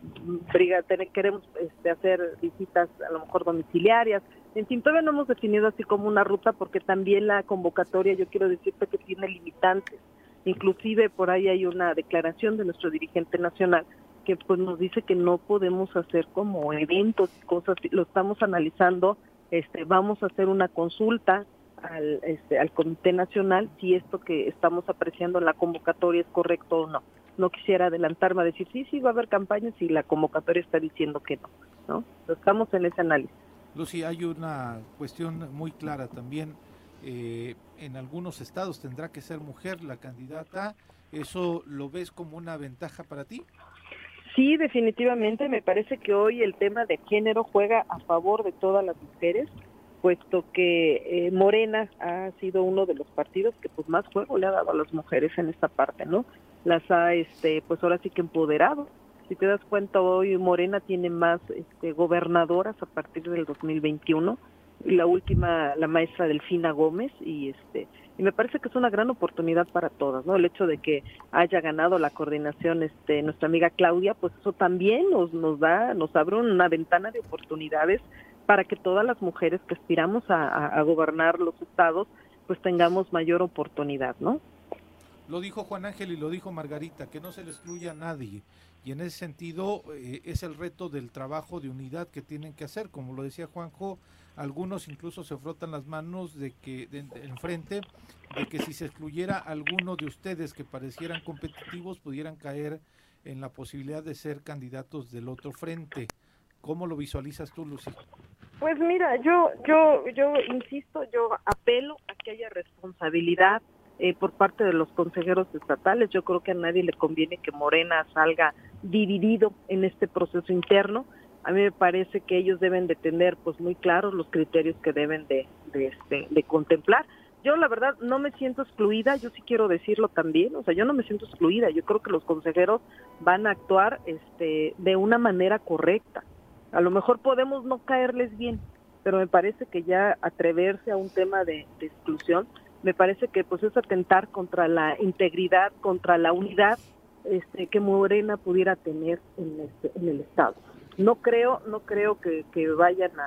queremos este, hacer visitas a lo mejor domiciliarias. En fin, todavía no hemos definido así como una ruta porque también la convocatoria, yo quiero decirte que tiene limitantes. Inclusive por ahí hay una declaración de nuestro dirigente nacional que pues nos dice que no podemos hacer como eventos y cosas, lo estamos analizando, este vamos a hacer una consulta al este al Comité Nacional si esto que estamos apreciando en la convocatoria es correcto o no. No quisiera adelantarme a decir sí, sí va a haber campañas y la convocatoria está diciendo que no, ¿no? Estamos en ese análisis. Lucy, hay una cuestión muy clara también. eh, en algunos estados tendrá que ser mujer la candidata. ¿Eso lo ves como una ventaja para ti? Sí, definitivamente. Me parece que hoy el tema de género juega a favor de todas las mujeres, puesto que eh, Morena ha sido uno de los partidos que pues más juego le ha dado a las mujeres en esta parte, ¿no? Las ha, este, pues ahora sí que empoderado. Si te das cuenta, hoy Morena tiene más este, gobernadoras a partir del 2021 y la última, la maestra Delfina Gómez y este y me parece que es una gran oportunidad para todas, ¿no? El hecho de que haya ganado la coordinación este nuestra amiga Claudia, pues eso también nos nos da, nos abre una ventana de oportunidades para que todas las mujeres que aspiramos a, gobernar los estados, pues tengamos mayor oportunidad, ¿no? Lo dijo Juan Ángel y lo dijo Margarita, que no se le excluya a nadie. Y en ese sentido eh, es el reto del trabajo de unidad que tienen que hacer. Como lo decía Juanjo, algunos incluso se frotan las manos de que de, de- enfrente de que si se excluyera alguno de ustedes que parecieran competitivos pudieran caer en la posibilidad de ser candidatos del otro frente. ¿Cómo lo visualizas tú, Lucy? Pues mira, yo, yo, yo insisto, yo apelo a que haya responsabilidad eh, por parte de los consejeros estatales. Yo creo que a nadie le conviene que Morena salga dividido en este proceso interno. A mí me parece que ellos deben de tener pues muy claros los criterios que deben de, este, de contemplar. Yo la verdad no me siento excluida, yo sí quiero decirlo también, o sea, yo no me siento excluida, yo creo que los consejeros van a actuar este, de una manera correcta. A lo mejor podemos no caerles bien, pero me parece que ya atreverse a un tema de, de exclusión, me parece que pues es atentar contra la integridad, contra la unidad este, que Morena pudiera tener en, este, en el Estado. No creo, no creo que, que vayan a,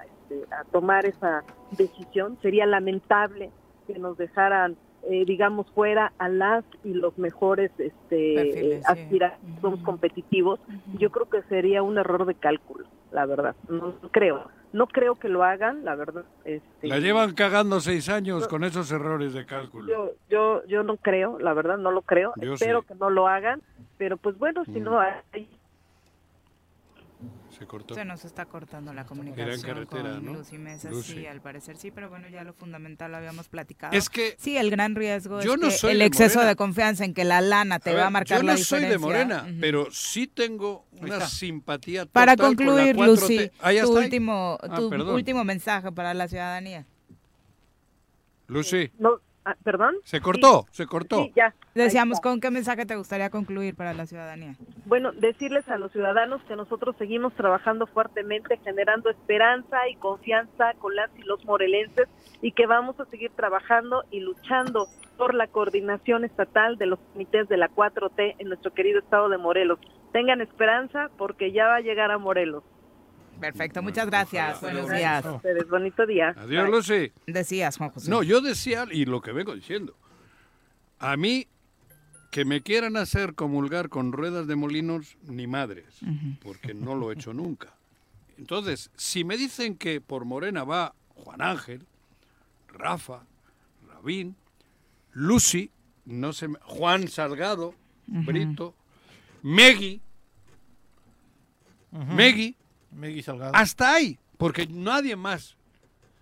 a, este, a tomar esa decisión. Sería lamentable que nos dejaran, eh, digamos, fuera a las y los mejores este, Perfiles, eh, sí. aspirantes competitivos. Yo creo que sería un error de cálculo, la verdad. No creo. No creo que lo hagan, la verdad. Este, La llevan cagando seis años con esos errores de cálculo. yo, yo, yo no creo, la verdad, no lo creo. Yo Espero sí. que no lo hagan, pero pues bueno, si Mm. no hay Se cortó. Se nos está cortando la comunicación Era en carretera, con ¿no? Lucy Mesa, Lucy. sí, al parecer sí, pero bueno, ya lo fundamental lo habíamos platicado. Es que- Sí, el gran riesgo Yo es no que soy el de exceso Morena. de confianza en que la lana te A va a marcar yo la no soy diferencia. de Morena, Ujú. pero sí tengo una simpatía total Para con la concluir, 4T. Lucy, Ah, tu, último, Ah, tu perdón. último mensaje para la ciudadanía. Lucy, No, ah, ¿Perdón? se cortó, se cortó. Sí, ya. Decíamos, ¿con qué mensaje te gustaría concluir para la ciudadanía? Bueno, decirles a los ciudadanos que nosotros seguimos trabajando fuertemente, generando esperanza y confianza con las y los morelenses y que vamos a seguir trabajando y luchando por la coordinación estatal de los comités de la 4T en nuestro querido estado de Morelos. Tengan esperanza porque ya va a llegar a Morelos. Perfecto, muchas gracias. Buenos días. ustedes. Bonito día. Adiós. Lucy. Decías, Juan José. No, yo decía, y lo que vengo diciendo, a mí que me quieran hacer comulgar con ruedas de molinos, ni madres, porque no lo he hecho nunca. Entonces, si me dicen que por Morena va Juan Ángel, Rafa, Rabín, Lucy, no sé, Juan Salgado. Brito, Megui, Ujú. Megui, Megui Salgado. hasta ahí, porque nadie más.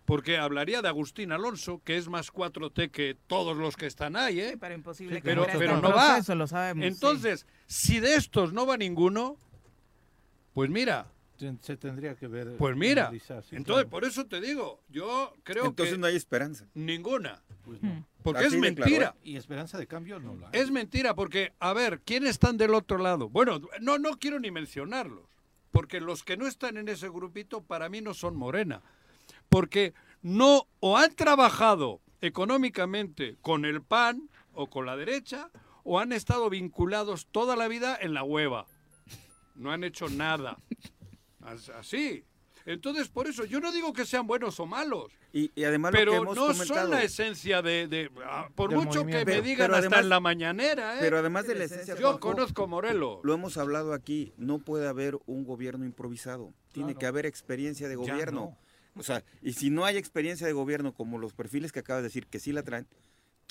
Porque hablaría de Agustín Alonso, que es más 4T que todos los que están ahí, ¿eh? pero imposible que pero, pero este no va. proceso, lo sabemos, sí. Entonces, si de estos no va ninguno, pues mira, Se tendría que ver. pues mira. analizar, sí, Entonces, claro. por eso te digo, yo creo Entonces que no hay esperanza. ninguna. Pues no. Porque Así es mentira. Y esperanza de cambio no la hay. Es mentira, porque, a ver, ¿quiénes están del otro lado? Bueno, no, no quiero ni mencionarlos, porque los que no están en ese grupito para mí no son morena, porque no o han trabajado económicamente con el PAN o con la derecha, o han estado vinculados toda la vida en la hueva. No han hecho nada. As- Así. Entonces, por eso, yo no digo que sean buenos o malos. Y, y además lo que Pero hemos no comentado. son la esencia de... de- ah, por mucho que me Pero- digan pero hasta además- en la mañanera, ¿eh? Pero además de la esencia, Yo Juanjo, conozco Morelos. Lo hemos hablado aquí, no puede haber un gobierno improvisado. Tiene que haber experiencia de gobierno. O sea, y si no hay experiencia de gobierno como los perfiles que acabas de decir que sí la traen,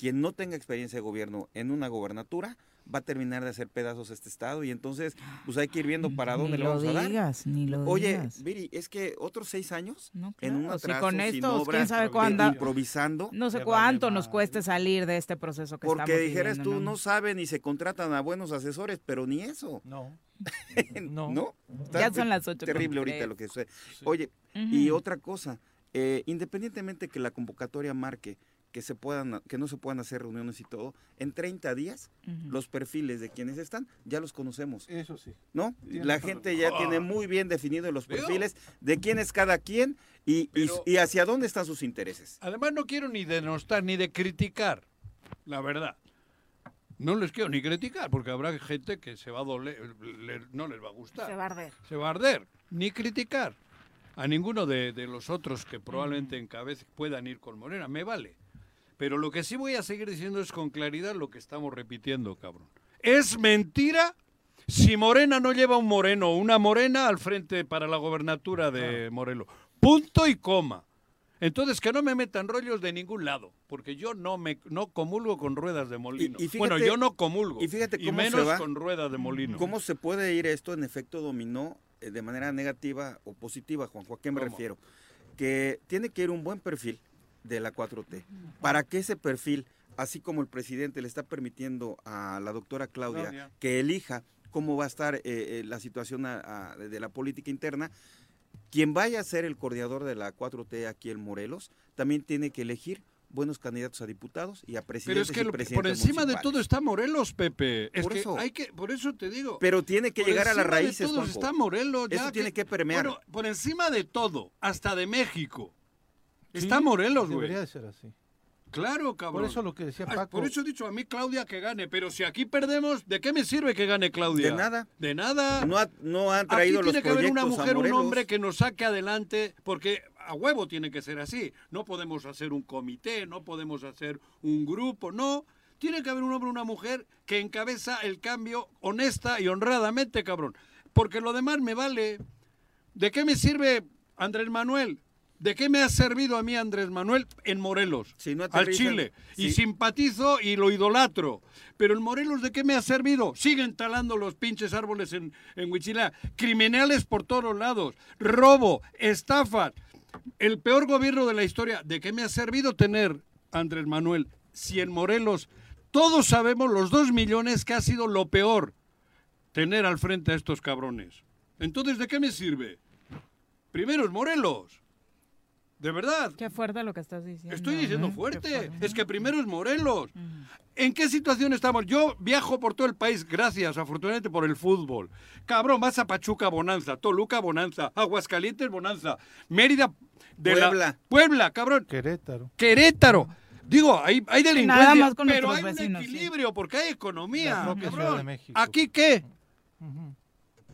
quien no tenga experiencia de gobierno en una gobernatura va a terminar de hacer pedazos este estado y entonces pues hay que ir viendo para dónde le lo vamos a dar. digas, ni lo Oye, digas. Viri, es que otros seis años en claro, un si atraso, con sin estos, quién sabe cuándo- improvisando. No sé cuánto nos cueste salir de este proceso que Porque estamos dijeras viviendo, tú, no saben y se contratan a buenos asesores, pero ni eso. No. no. Está Ya son las ocho con Terrible ahorita tres. lo que sucede. Oye, y otra cosa, eh, independientemente que la convocatoria marque que se puedan que no se puedan hacer reuniones y todo, en 30 días los perfiles de quienes están ya los conocemos. Eso sí. ¿No? La gente ya Ah. tiene muy bien definidos los Veo. perfiles de quién es cada quien y, y- Pero- y hacia dónde están sus intereses. Además, no quiero ni denostar ni de criticar, la verdad. No les quiero ni criticar, porque habrá gente que se va a doler, le- no les va a gustar. Se va a arder. Se va a arder. Ni criticar a ninguno de, de los otros que probablemente encabece puedan ir con Morena. Me vale. Pero lo que sí voy a seguir diciendo es con claridad lo que estamos repitiendo, cabrón. Es mentira si Morena no lleva un moreno o una morena al frente para la gobernatura de Morelos. Punto y coma. Entonces, que no me metan rollos de ningún lado, porque yo no me no comulgo con ruedas de molino. Y- y fíjate- bueno, yo no comulgo. Y fíjate cómo menos se va, con ruedas de molino. ¿Cómo se puede ir esto en efecto dominó eh, de manera negativa o positiva, Juanjo? ¿A qué me ¿Cómo? refiero? Que tiene que ir un buen perfil de la 4T. Para que ese perfil, así como el presidente le está permitiendo a la doctora Claudia, Claudia. que elija cómo va a estar eh, eh, la situación a- a- de la política interna, quien vaya a ser el coordinador de la 4T aquí en Morelos, también tiene que elegir buenos candidatos a diputados y a Pero presidentes es que y por encima de todo está Morelos, Pepe. Es Por que eso. hay que, por eso te digo. Pero tiene que por llegar a las encima de raíces, todos Juanjo. está Morelos. ya Eso tiene que permear. Bueno, por encima de todo, hasta de México. Sí, Está Morelos, güey. Debería de ser así. Claro, cabrón. Por eso lo que decía Paco. Por eso he dicho a mí Claudia que gane, pero si aquí perdemos, ¿de qué me sirve que gane Claudia? De nada. De nada. No, ha- no han Aquí traído tiene los que haber una mujer, un hombre que nos saque adelante, porque a huevo tiene que ser así. No podemos hacer un comité, no podemos hacer un grupo, no. Tiene que haber un hombre, una mujer que encabeza el cambio honesta y honradamente, cabrón. Porque lo demás me vale. ¿De qué me sirve Andrés Manuel? ¿De qué me ha servido a mí Andrés Manuel en Morelos? no al Chile. Y simpatizo y lo idolatro. Pero en Morelos, ¿de qué me ha servido? Siguen talando los pinches árboles en, en Huichilá. Criminales por todos lados. Robo, estafa. El peor gobierno de la historia. ¿De qué me ha servido tener Andrés Manuel? Si en Morelos todos sabemos los dos millones que ha sido lo peor tener al frente a estos cabrones. Entonces, ¿de qué me sirve? Primero es Morelos. De verdad. Qué fuerte lo que estás diciendo. Estoy diciendo qué fuerte. Es que primero es Morelos. ¿En qué situación estamos? Yo viajo por todo el país, gracias, afortunadamente, por el fútbol. Cabrón, vas a Pachuca, Bonanza. Toluca, Bonanza. Aguascalientes, Bonanza. Mérida, de la- Puebla. Puebla, cabrón. Querétaro. Querétaro. Digo, hay, hay delincuencia, Nada más con pero nuestros hay un vecinos, sí. equilibrio porque hay economía. Cabrón. De México. ¿Aquí qué?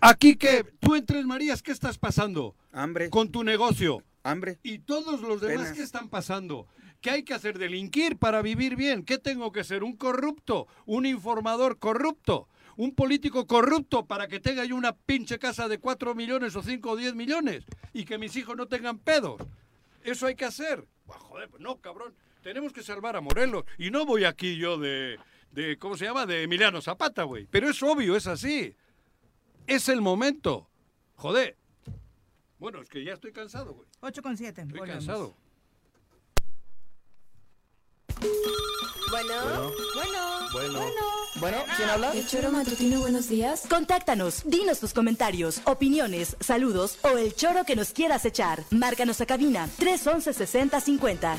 ¿Aquí qué? Tú en Tres Marías, ¿qué estás pasando? Hambre. Con tu negocio. Hambre. Y todos los demás, Penas. ¿qué están pasando? ¿Qué hay que hacer? Delinquir para vivir bien. ¿Qué tengo que ser? ¿Un corrupto? ¿Un informador corrupto? ¿Un político corrupto para que tenga yo una pinche casa de 4 millones o 5 o 10 millones? Y que mis hijos no tengan pedos. Eso hay que hacer. Buah, joder, pues no, cabrón. Tenemos que salvar a Morelos. Y no voy aquí yo de, de ¿cómo se llama? De Emiliano Zapata, güey. Pero es obvio, es así. Es el momento. Joder. Bueno, es que ya estoy cansado, güey. 8 con 7. Estoy cansado. Bueno, bueno, Bueno. Bueno, ¿quién habla? El choro matutino, buenos días. Contáctanos, dinos tus comentarios, opiniones, saludos o el choro que nos quieras echar. Márcanos a cabina 311 6050.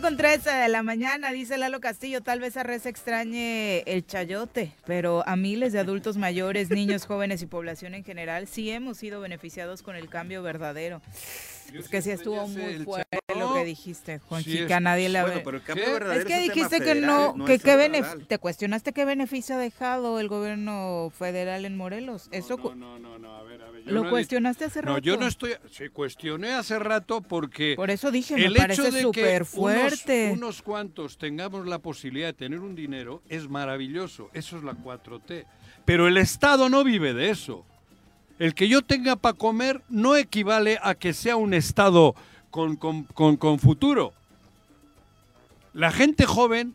Ocho con 13 de la mañana, dice Lalo Castillo, tal vez a Res extrañe el chayote, pero a miles de adultos mayores, niños, jóvenes y población en general sí hemos sido beneficiados con el cambio verdadero. Es que sí estuvo muy fuerte lo que dijiste, Juan Sí, Chica, es- nadie la Bueno, ve. pero el cambio ¿Qué? verdadero Es que tema dijiste que no, no que es qué te cuestionaste qué beneficio ha dejado el gobierno federal en Morelos. Eso No, no, no, ver. Yo lo no cuestionaste hace rato. No, yo no estoy. Se cuestioné hace rato porque. Por eso dije, el hecho de que fuerte. Unos, unos cuantos tengamos la posibilidad de tener un dinero es maravilloso. Eso es la 4T. Pero el Estado no vive de eso. El que yo tenga para comer no equivale a que sea un Estado con, con- con- con futuro. La gente joven,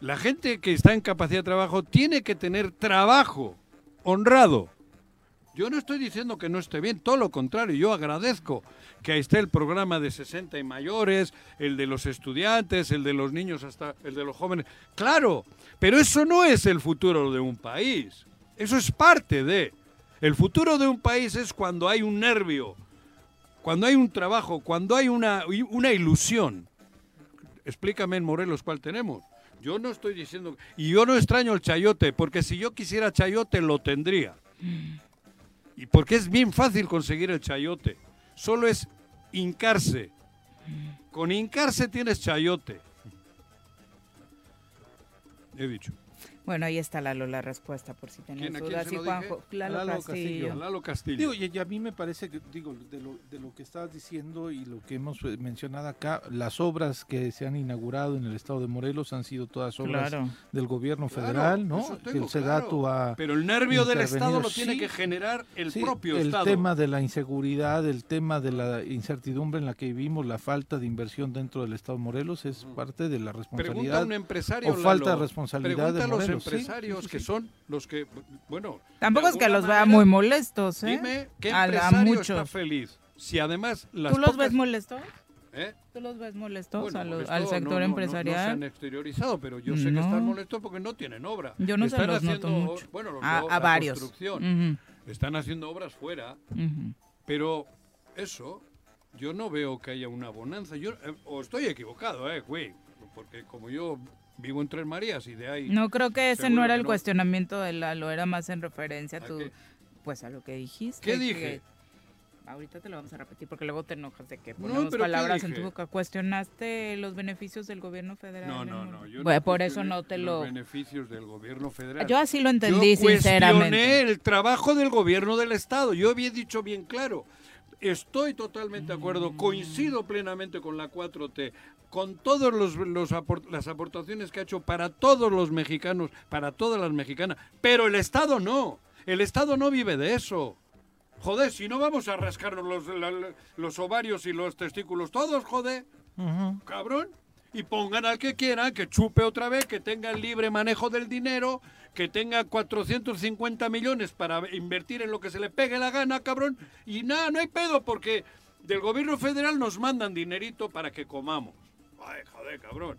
la gente que está en capacidad de trabajo, tiene que tener trabajo honrado. Yo no estoy diciendo que no esté bien, todo lo contrario, yo agradezco que esté el programa de 60 y mayores, el de los estudiantes, el de los niños hasta el de los jóvenes. Claro, pero eso no es el futuro de un país. Eso es parte de. El futuro de un país es cuando hay un nervio, cuando hay un trabajo, cuando hay una, una ilusión. Explícame en Morelos cuál tenemos. Yo no estoy diciendo... Y yo no extraño el chayote, porque si yo quisiera chayote lo tendría. Y porque es bien fácil conseguir el chayote. Solo es hincarse. Con hincarse tienes chayote. He dicho. Bueno, ahí está Lalo la respuesta, por si tenés ¿Quién- a quién dudas. lo Juanjo? Lalo, Lalo Castillo. Castillo. Lalo Castillo. Digo, y, y a mí me parece que, digo, de lo, de lo que estás diciendo y lo que hemos eh, mencionado acá, las obras que se han inaugurado en el estado de Morelos han sido todas obras Claro. del gobierno Claro, federal, ¿no? tengo el SEDATU claro. ha Pero el nervio del Estado lo tiene Sí, que generar el sí, propio el Estado. tema de la inseguridad, el tema de la incertidumbre en la que vivimos, la falta de inversión dentro del estado de Morelos es parte de la Pregunta responsabilidad a un empresario. o falta Lalo. de responsabilidad Pregunta de Morelos. Sí, empresarios sí, que son los que, bueno. Tampoco es que los vea manera, muy molestos, ¿eh? Dime, ¿qué A- empresario está muchos. feliz? Si además las ¿Tú los pocas- ves molestos? ¿Eh? ¿Tú los ves molestos Bueno, a lo- molesto, al no, sector no, no, No, se empresarial? han exteriorizado, pero yo sé que No. están molestos porque no tienen obra. Yo no se están los noto haciendo, mucho. Bueno, los A- varios. construcción. Están haciendo obras fuera. Pero eso, yo no veo que haya una bonanza. Yo, eh, o estoy equivocado, eh, güey. Porque como yo vivo en Tres Marías y de ahí... No creo que ese no era el cuestionamiento de Lalo, era más en referencia a ¿A tu, qué? pues a lo que dijiste. ¿Qué que- dije? ahorita te lo vamos a repetir porque luego te enojas de que No, ponemos pero ¿qué palabras en tu boca. Cuestionaste los beneficios del gobierno federal. No, no, no. Yo Bueno, no por eso no te los lo... beneficios del gobierno federal. Yo así lo entendí, Yo sinceramente. cuestioné el trabajo del gobierno del Estado. Yo había dicho bien claro. Estoy totalmente de acuerdo, coincido plenamente con la 4T, con todas los, los apor- las aportaciones que ha hecho para todos los mexicanos, para todas las mexicanas, pero el Estado no. El Estado no vive de eso. Joder, si no vamos a rascarnos los, la- los ovarios y los testículos todos, joder cabrón. Y pongan al que quiera, que chupe otra vez, que tenga el libre manejo del dinero, que tenga 450 millones para invertir en lo que se le pegue la gana, cabrón. Y nada, no hay pedo, porque del gobierno federal nos mandan dinerito para que comamos. Ay, joder, cabrón.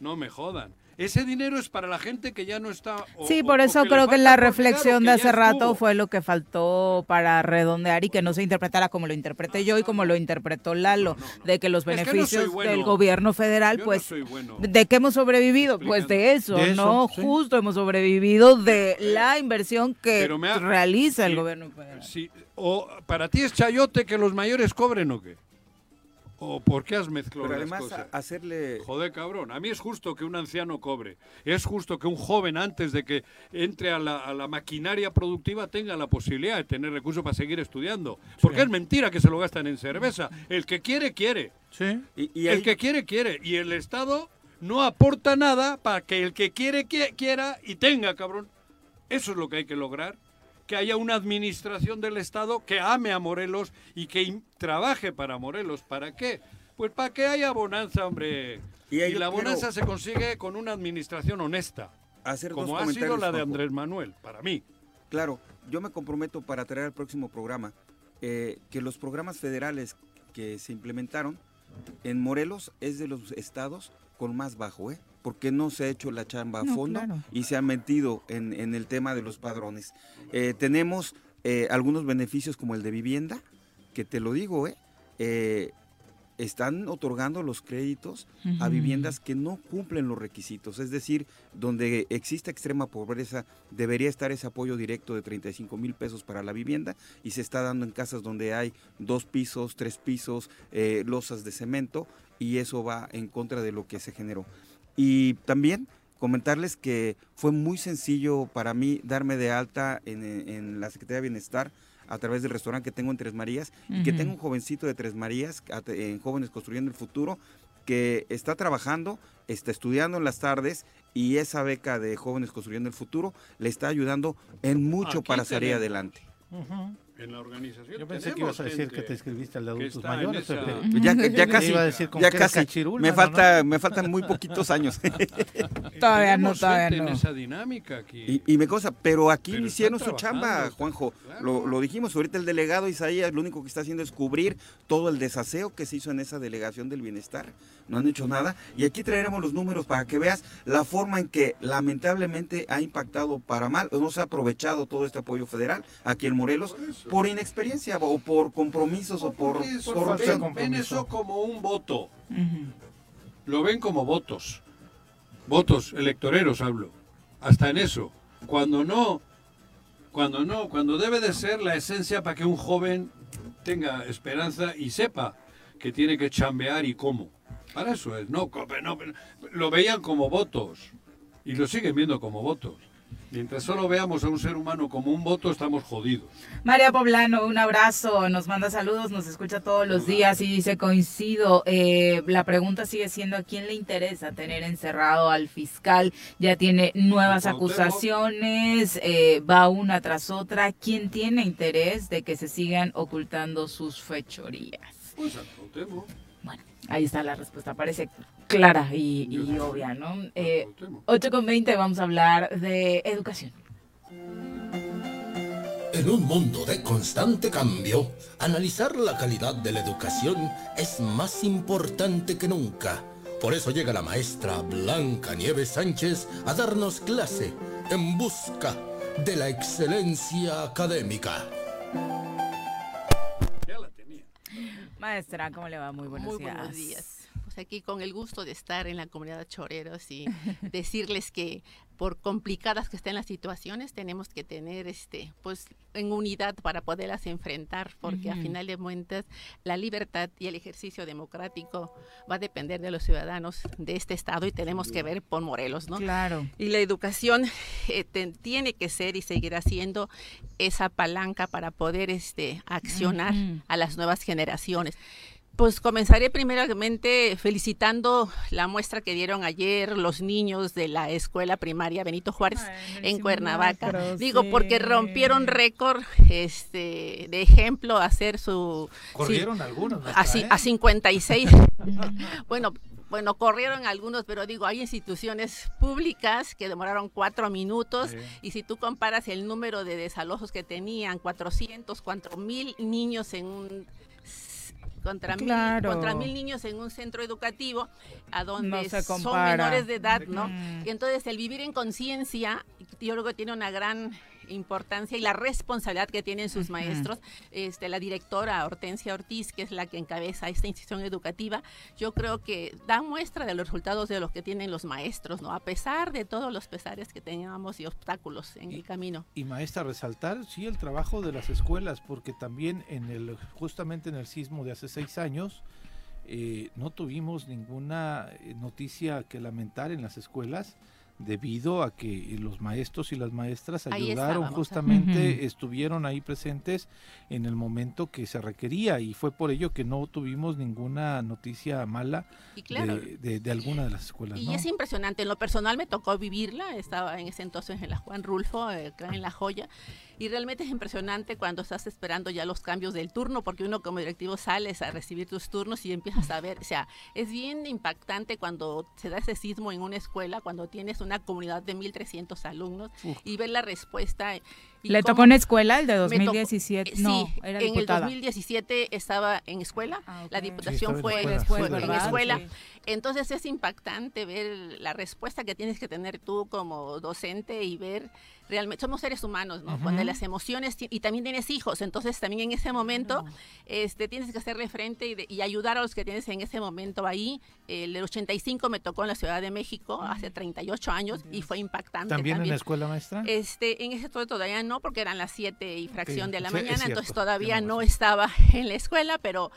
No me jodan. Ese dinero es para la gente que ya no está. o- Sí, por eso que creo que la reflexión de hace rato estuvo. fue lo que faltó para redondear y que no se interpretara como lo interpreté yo y como lo interpretó Lalo, de que los Es que no soy beneficios bueno. del gobierno federal, Yo no pues, soy bueno. ¿de qué hemos sobrevivido? Pues de eso, De eso, ¿no? sí. Justo hemos sobrevivido de la inversión que ha- realiza el gobierno federal. sí, o para ti es chayote que los mayores cobren o qué? ¿O por qué has mezclado Pero las cosas? hacerle... Joder, cabrón. A mí es justo que un anciano cobre. Es justo que un joven, antes de que entre a la, a la maquinaria productiva, tenga la posibilidad de tener recursos para seguir estudiando. Porque es mentira que se lo gastan en cerveza. El que quiere, quiere. Y, y el que quiere, quiere. Y el Estado no aporta nada para que el que quiere, qui- quiera y tenga, cabrón. Eso es lo que hay que lograr. Que haya una administración del Estado que ame a Morelos y que trabaje para Morelos. ¿Para qué? Pues para que haya bonanza, hombre. Y la bonanza se consigue con una administración honesta. hacer dos como ha sido la de. Andrés Manuel, para mí. Claro, yo me comprometo para traer al próximo programa eh, que los programas federales que se implementaron en Morelos es de los estados con más bajo, ¿eh? Porque no se ha hecho la chamba a No, fondo claro. y se ha metido en, en el tema de los padrones. Eh, tenemos eh, algunos beneficios como el de vivienda, que te lo digo, ¿eh? Eh, están otorgando los créditos a viviendas que no cumplen los requisitos. Es decir, donde existe extrema pobreza, debería estar ese apoyo directo de 35 mil pesos para la vivienda y se está dando en casas donde hay dos pisos, tres pisos, eh, losas de cemento y eso va en contra de lo que se generó. Y también comentarles que fue muy sencillo para mí darme de alta en, en la Secretaría de Bienestar a través del restaurante que tengo en Tres Marías y que tengo un jovencito de Tres Marías en Jóvenes Construyendo el Futuro que está trabajando, está estudiando en las tardes y esa beca de Jóvenes Construyendo el Futuro le está ayudando en mucho Aquí para salir adelante. En la organización Yo pensé que ibas a decir que te inscribiste al de adultos mayores, esa-. Ya, casi, iba a decir como ya casi. me falta, me faltan muy poquitos años. Todavía no, todavía gente en no. esa dinámica aquí. y, y me cosa, pero aquí Pero no hicieron su chamba, Juanjo. claro. Lo, lo dijimos ahorita el delegado Isaías, lo único que está haciendo es cubrir todo el desaseo que se hizo en esa delegación del bienestar. No han hecho nada. Y aquí traeremos los números para que veas la forma en que lamentablemente ha impactado para mal, o no se ha aprovechado todo este apoyo federal aquí en Morelos por inexperiencia o por compromisos o por, por ven, compromiso. ven eso como un voto. Lo ven como votos. Votos electoreros hablo. Hasta en eso. Cuando no, cuando no, cuando debe de ser la esencia para que un joven tenga esperanza y sepa que tiene que chambear y cómo. Para eso es. No, no, lo veían como votos y lo siguen viendo como votos. Mientras solo veamos a un ser humano como un voto, estamos jodidos. María Poblano, un abrazo, nos manda saludos, nos escucha todos los días y dice coincido. Eh, la pregunta sigue siendo a quién le interesa tener encerrado al fiscal. Ya tiene nuevas acusaciones, eh, va una tras otra. ¿Quién tiene interés de que se sigan ocultando sus fechorías? Pues al. Bueno, ahí está la respuesta, parece clara y, y obvia, ¿no? Eh, 8 con 20 vamos a hablar de educación. En un mundo de constante cambio, analizar la calidad de la educación es más importante que nunca. Por eso llega la maestra Blanca Nieves Sánchez a darnos clase en busca de la excelencia académica. Maestra, ¿cómo le va? Muy buenos Muy días. buenos días. Aquí con el gusto de estar en la comunidad Choreros y decirles que por complicadas que estén las situaciones, tenemos que tener este pues en unidad para poderlas enfrentar, porque a final de cuentas la libertad y el ejercicio democrático va a depender de los ciudadanos de este estado y tenemos que ver por Morelos, ¿no? Claro. Y la educación eh, te- tiene que ser y seguirá siendo esa palanca para poder este accionar a las nuevas generaciones. Pues comenzaré primeramente felicitando la muestra que dieron ayer los niños de la escuela primaria Benito Juárez en Cuernavaca. Digo, sí. porque rompieron récord este, de ejemplo hacer su... Corrieron sí, algunos, A, maestra, ci- ¿eh? a 56. bueno, bueno, corrieron algunos, pero digo, hay instituciones públicas que demoraron cuatro minutos Sí. y si tú comparas el número de desalojos que tenían, 400, 4 mil niños en un contra, Claro. mil, contra mil niños en un centro educativo a donde No son menores de edad, ¿no? Mm. Y entonces el vivir en conciencia, yo creo que tiene una gran importancia y la responsabilidad que tienen sus maestros. Este, la directora Hortensia Ortiz, que es la que encabeza esta institución educativa, yo creo que da muestra de los resultados de los que tienen los maestros, ¿no? A pesar de todos los pesares que teníamos y obstáculos en el camino. Y maestra, resaltar, sí, el trabajo de las escuelas, porque también en el, justamente en el sismo de hace seis años, eh, no tuvimos ninguna eh, noticia que lamentar en las escuelas debido a que los maestros y las maestras Ahí ayudaron estábamos, justamente, estuvieron ahí presentes en el momento que se requería y fue por ello que no tuvimos ninguna noticia mala Y claro, de, de- de alguna de las escuelas. Y ¿no? es impresionante, en lo personal me tocó vivirla, estaba en ese entonces en la Juan Rulfo, eh, acá en La Joya, y realmente es impresionante cuando estás esperando ya los cambios del turno, porque uno como directivo sales a recibir tus turnos y empiezas a ver, o sea, es bien impactante cuando se da ese sismo en una escuela, cuando tienes una comunidad de 1.300 alumnos Uf. y ver la respuesta. ¿Le cómo- tocó en escuela el de Me tocó- 2017? eh, no, sí, era en el diputada. 2017 estaba en escuela, la diputación Sí, estaba en fue, escuela, fue en escuela. Sí. Entonces es impactante ver la respuesta que tienes que tener tú como docente y ver realmente, somos seres humanos, ¿no? Ujú. Cuando las emociones, y también tienes hijos, entonces también en ese momento este, tienes que hacerle frente y, de- y ayudar a los que tienes en ese momento ahí. El del 85 me tocó en la Ciudad de México hace 38 años y fue impactante. ¿También en la escuela maestra? Este, en ese todo todavía no, porque eran las 7 y fracción de la sí, mañana, entonces todavía no estaba en la escuela, pero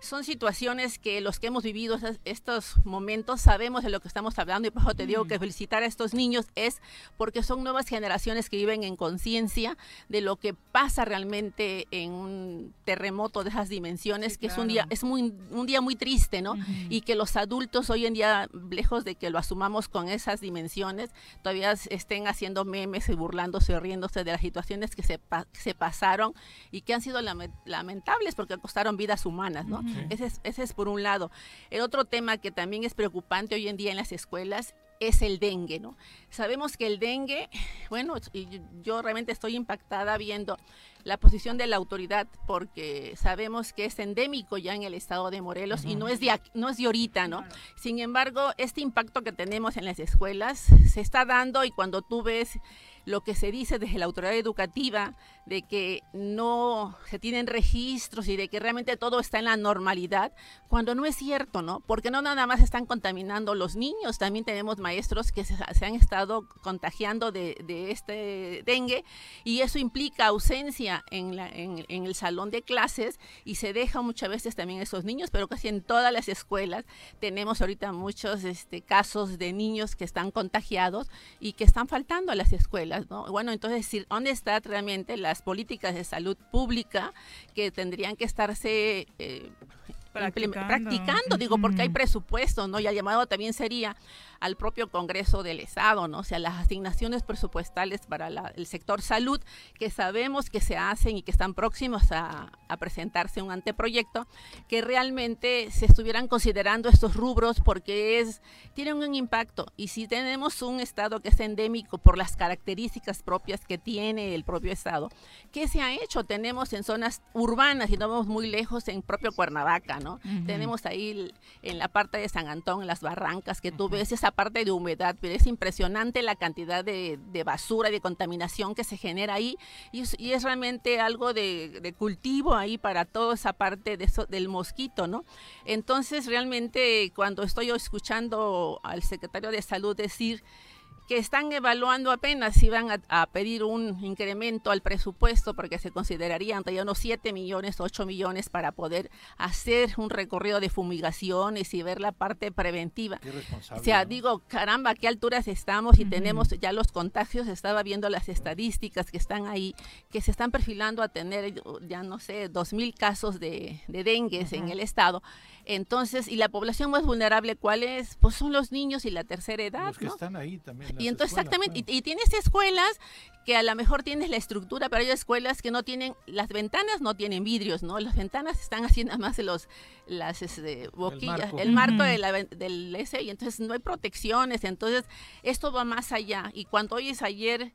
son situaciones que los que hemos vivido estos momentos sabemos de lo que estamos hablando y por eso te digo que felicitar a estos niños es porque son nuevas generaciones que viven en conciencia de lo que pasa realmente en un terremoto de esas dimensiones, que es un día es muy un día muy triste, ¿no? Y que los adultos hoy en día lejos de que lo asumamos con esas dimensiones, todavía estén haciendo memes y burlándose o riéndose de la situación situaciones que se, pa- que se pasaron y que han sido lame- lamentables porque costaron vidas humanas, ¿no? Ese, es, ese es por un lado. El otro tema que también es preocupante hoy en día en las escuelas es el dengue, ¿no? Sabemos que el dengue, bueno, y yo- realmente estoy impactada viendo la posición de la autoridad porque sabemos que es endémico ya en el estado de Morelos y no es de no es de ahorita, ¿no? Sin embargo, este impacto que tenemos en las escuelas se está dando y cuando tú ves lo que se dice desde la autoridad educativa de que no se tienen registros y de que realmente todo está en la normalidad, cuando no es cierto, ¿no? Porque no nada más están contaminando los niños, también tenemos maestros que se, se han estado contagiando de, de este dengue y eso implica ausencia en, la- en- en el salón de clases y se deja muchas veces también esos niños, pero casi en todas las escuelas tenemos ahorita muchos este, casos de niños que están contagiados y que están faltando a las escuelas, ¿no? Bueno, entonces, ¿dónde están realmente las políticas de salud pública que tendrían que estarse eh, Practicando. practicando, digo, porque hay presupuesto, ¿no? Y el llamado también sería al propio Congreso del Estado, ¿no? O sea, las asignaciones presupuestales para la- el sector salud, que sabemos que se hacen y que están próximos a, a presentarse un anteproyecto, que realmente se estuvieran considerando estos rubros porque es, tienen un impacto. Y si tenemos un Estado que es endémico por las características propias que tiene el propio Estado, ¿qué se ha hecho? Tenemos en zonas urbanas y no vamos muy lejos en propio Cuernavaca, ¿no? Ujú. Tenemos ahí en la parte de San Antón, las barrancas, que tú ves esa parte de humedad, pero es impresionante la cantidad de, de basura y de contaminación que se genera ahí y es, y es realmente algo de, de cultivo ahí para toda esa parte de eso- del mosquito, ¿no? Entonces realmente cuando estoy escuchando al secretario de salud decir que están evaluando apenas si van a, a pedir un incremento al presupuesto porque se considerarían ya unos 7 millones, 8 millones para poder hacer un recorrido de fumigaciones y ver la parte preventiva. Qué responsable, O sea, ¿no? digo, caramba, ¿a qué alturas estamos y tenemos ya los contagios? Estaba viendo las estadísticas que están ahí, que se están perfilando a tener ya no sé, dos mil casos de, de dengues en el estado. Entonces, ¿y la población más vulnerable cuál es? Pues son los niños y la tercera edad, Los que ¿no? están ahí también. en Y entonces, escuelas, exactamente, y, y tienes escuelas que a lo mejor tienes la estructura, pero hay escuelas que no tienen, las ventanas no tienen vidrios, ¿no? Las ventanas están haciendo más de los, las este, boquillas, marco. el marco, de la del ese, y entonces no hay protecciones, entonces esto va más allá. Y cuando hoy es ayer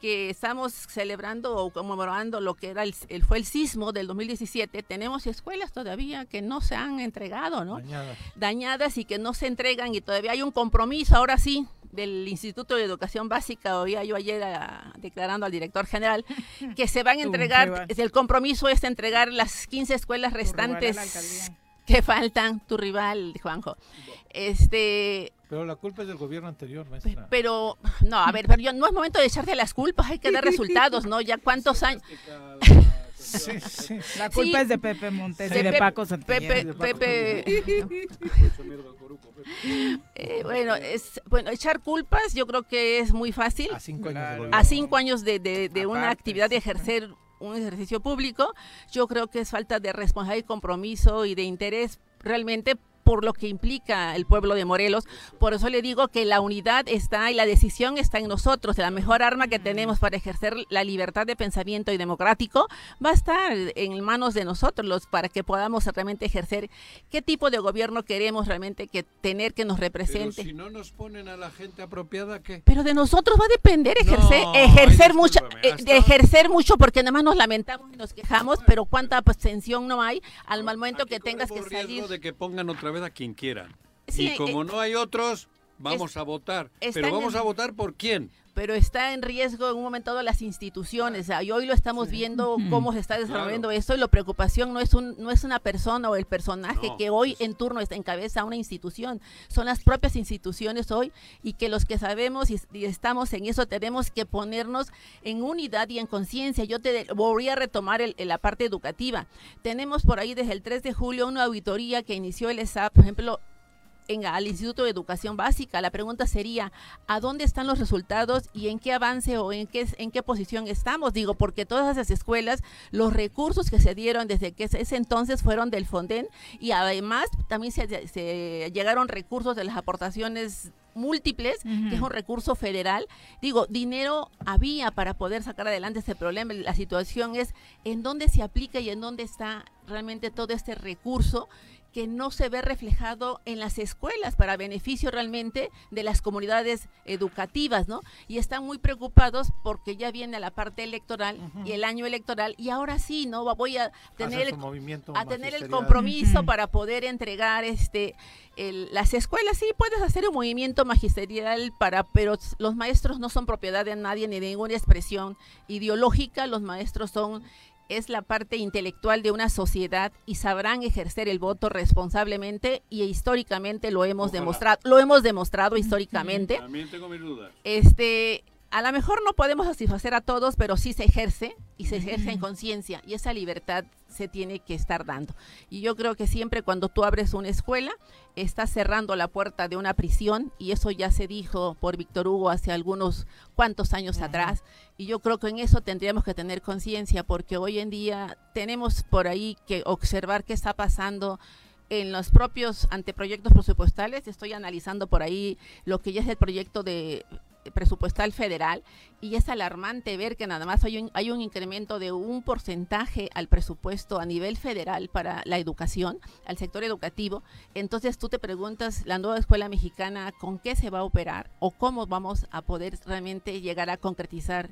que estamos celebrando o conmemorando lo que era el, el- fue el sismo del 2017, tenemos escuelas todavía que no se han entregado, ¿no? Dañadas. dañadas y que no se entregan y todavía hay un compromiso, ahora sí, del Instituto de Educación Básica, oía yo ayer a- declarando al director general, que se van a entregar, el compromiso es entregar las 15 escuelas restantes que faltan, tu rival, Juanjo. Este, Pero la culpa es del gobierno anterior, maestra. pero, no, a ver, pero yo, no es momento de echarte las culpas, hay que dar resultados, ¿no? Ya cuántos años... Sí, sí. La culpa Sí. es de Pepe Montes De y de Paco Santillán. Pepe, Pepe, Eh, bueno, es, bueno, echar culpas yo creo que es muy fácil. A cinco años A cinco años de, de- de una actividad de ejercer un ejercicio público, yo creo que es falta de responsabilidad y compromiso y de interés realmente por lo que implica el pueblo de Morelos. Por eso le digo que la unidad está y la decisión está en nosotros. La mejor arma que tenemos para ejercer la libertad de pensamiento y democrático va a estar en manos de nosotros los, para que podamos realmente ejercer qué tipo de gobierno queremos realmente que tener que nos Pero represente. si no nos ponen a la gente apropiada, ¿qué? Pero de nosotros va a depender ejercer, No, ejercer mucho, eh, hasta- de ejercer mucho porque nada más nos lamentamos y nos quejamos, pero cuánta abstención no hay al momento que tengas que salir. de que pongan otra vez a quien quieran. Sí, y como eh, no hay otros, vamos a votar. Pero vamos en- a votar por quién. pero está en riesgo en un momento dado las instituciones. Y hoy lo estamos viendo cómo se está desarrollando esto y la preocupación no es un no es una persona o el personaje No, que hoy en turno está encabeza una institución, son las propias instituciones hoy y que los que sabemos y, y estamos en eso tenemos que ponernos en unidad y en conciencia. Yo te voy a retomar el- la parte educativa. Tenemos por ahí desde el 3 de julio una auditoría que inició el ESAP, por ejemplo, en, al Instituto de Educación Básica. La pregunta sería, ¿a dónde están los resultados y en qué avance o en qué, en qué posición estamos? Digo, porque todas esas escuelas, los recursos que se dieron desde que ese, entonces fueron del Fonden y además también se, se llegaron recursos de las aportaciones múltiples, que es un recurso federal. Digo, dinero había para poder sacar adelante este problema. La situación es en dónde se aplica y en dónde está realmente todo este recurso que no se ve reflejado en las escuelas para beneficio realmente de las comunidades educativas, ¿no? Y están muy preocupados porque ya viene la parte electoral y el año electoral y ahora sí, ¿no? Voy a tener, el, a tener el compromiso para poder entregar este las escuelas. Sí, puedes hacer un movimiento magisterial para, pero los maestros no son propiedad de nadie ni de ninguna expresión ideológica. Los maestros son es la parte intelectual de una sociedad y sabrán ejercer el voto responsablemente y históricamente lo hemos demostrado, lo hemos demostrado históricamente. También tengo mis dudas. Este, a lo mejor no podemos satisfacer a todos, pero sí se ejerce y se ejerce en conciencia y esa libertad se tiene que estar dando. Y yo creo que siempre cuando tú abres una escuela, estás cerrando la puerta de una prisión y eso ya se dijo por Víctor Hugo hace algunos cuantos años atrás. Y yo creo que en eso tendríamos que tener conciencia porque hoy en día tenemos por ahí que observar qué está pasando en los propios anteproyectos presupuestales, estoy analizando por ahí lo que ya es el proyecto de presupuestal federal y es alarmante ver que nada más hay un, hay un incremento de un porcentaje al presupuesto a nivel federal para la educación, al sector educativo. Entonces tú te preguntas, la nueva escuela mexicana, ¿con qué se va a operar o cómo vamos a poder realmente llegar a concretizar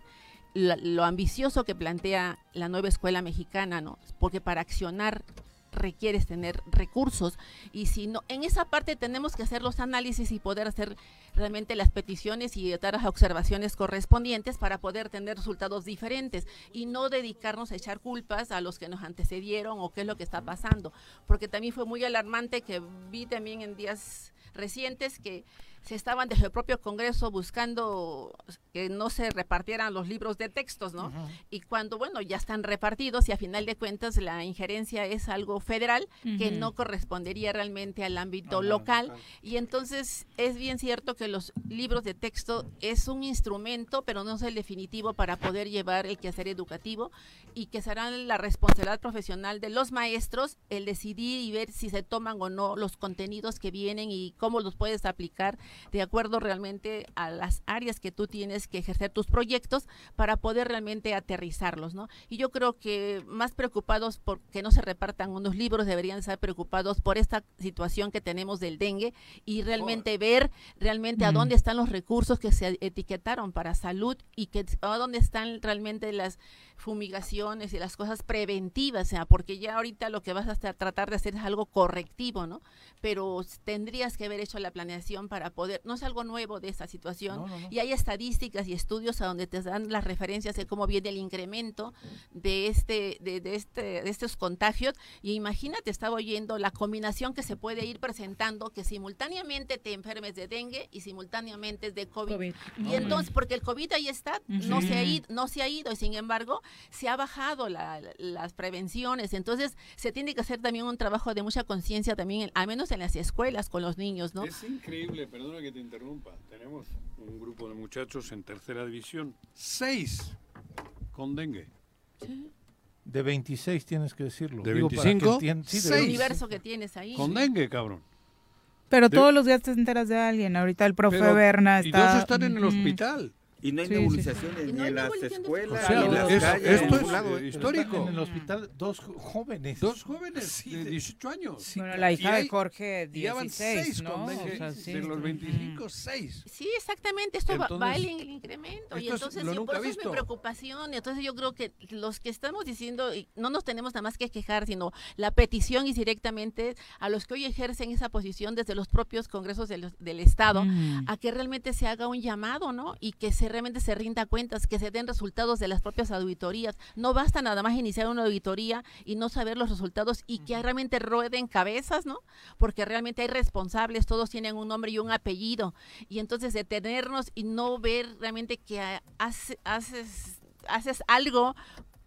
lo ambicioso que plantea la nueva escuela mexicana, ¿no? Porque para accionar requieres tener recursos. Y si no, en esa parte tenemos que hacer los análisis y poder hacer realmente las peticiones y dar las observaciones correspondientes para poder tener resultados diferentes y no dedicarnos a echar culpas a los que nos antecedieron o qué es lo que está pasando, porque también fue muy alarmante que vi también en días recientes que se estaban desde el propio Congreso buscando que no se repartieran los libros de textos, ¿no? Y cuando, bueno, ya están repartidos y a final de cuentas la injerencia es algo federal que no correspondería realmente al ámbito local. Y entonces es bien cierto que los libros de texto es un instrumento, pero no es el definitivo para poder llevar el quehacer educativo y que será la responsabilidad profesional de los maestros el decidir y ver si se toman o no los contenidos que vienen y cómo los puedes aplicar de acuerdo realmente a las áreas que tú tienes que ejercer tus proyectos para poder realmente aterrizarlos, ¿no? Y yo creo que más preocupados por que no se repartan unos libros, deberían estar preocupados por esta situación que tenemos del dengue y realmente ver realmente a dónde están los recursos que se etiquetaron para salud y que a dónde están realmente las fumigaciones y las cosas preventivas, o sea, porque ya ahorita lo que vas a tratar de hacer es algo correctivo, ¿no? Pero tendrías que haber hecho la planeación para poder, no es algo nuevo de esta situación, y hay estadísticas y estudios a donde te dan las referencias de cómo viene el incremento de este, de, este, de estos contagios, y imagínate, estaba oyendo la combinación que se puede ir presentando, que simultáneamente te enfermes de dengue y simultáneamente es de COVID. Y entonces, porque el COVID ahí está, no se ha ido, no se ha ido, y sin embargo, se ha bajado las prevenciones, entonces se tiene que hacer también un trabajo de mucha conciencia también, al menos en las escuelas con los niños, ¿no? Es increíble, perdona que te interrumpa, tenemos un grupo de muchachos en tercera división, seis con dengue. De 26 tienes que decirlo. ¿De 25? sí, el universo que tienes ahí. Con dengue, cabrón. Pero todos los días te enteras de alguien. Ahorita el profe Berna está... Y dos están en el hospital. Y no hay nebulizaciones ni en las escuelas, ni en las es, calles. Esto en es lado, eh, histórico. En el hospital, dos jóvenes. Dos jóvenes de 18 años. bueno, la hija hay- de Jorge, y ya van 16, seis ¿no? con. O sea, sí. De los 25, seis. Sí, exactamente, esto va- va, Entonces, el, el incremento. Y es entonces, lo sí, nunca por eso es mi preocupación. Y entonces yo creo que los que estamos diciendo, y no nos tenemos nada más que quejar, sino la petición es directamente a los que hoy ejercen esa posición desde los propios congresos del, del Estado, Mm. a que realmente se haga un llamado, ¿no? Y que se realmente se rinda cuentas, que se den resultados de las propias auditorías. No basta nada más iniciar una auditoría y no saber los resultados y que realmente rueden cabezas, ¿no? Porque realmente hay responsables, todos tienen un nombre y un apellido. Y entonces detenernos y no ver realmente que ha- hace- haces, haces algo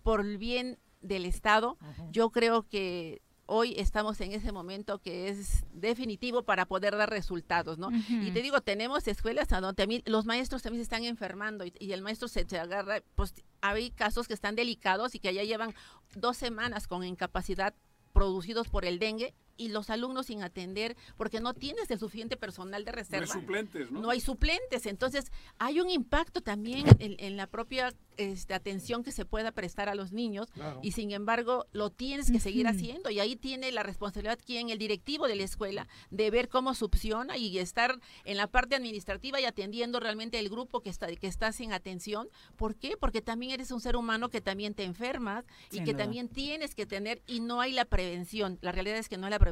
por el bien del Estado, yo creo que hoy estamos en ese momento que es definitivo para poder dar resultados, ¿no? Y te digo, tenemos escuelas a donde también los maestros también se están enfermando y, y el maestro se, se agarra, pues hay casos que están delicados y que ya llevan dos semanas con incapacidad producidos por el dengue y los alumnos sin atender porque no tienes el suficiente personal de No hay reserva. suplentes, ¿no? No hay suplentes, entonces hay un impacto también en, en la propia este, atención que se pueda prestar a los niños Claro. y sin embargo lo tienes que seguir haciendo y ahí tiene la responsabilidad quien, el directivo de la escuela, de ver cómo subsiona y estar en la parte administrativa y atendiendo realmente el grupo que está, que está sin atención. ¿Por qué? Porque también eres un ser humano que también te enfermas y Sin que duda. también tienes que tener y no hay la prevención. La realidad es que no hay la prevención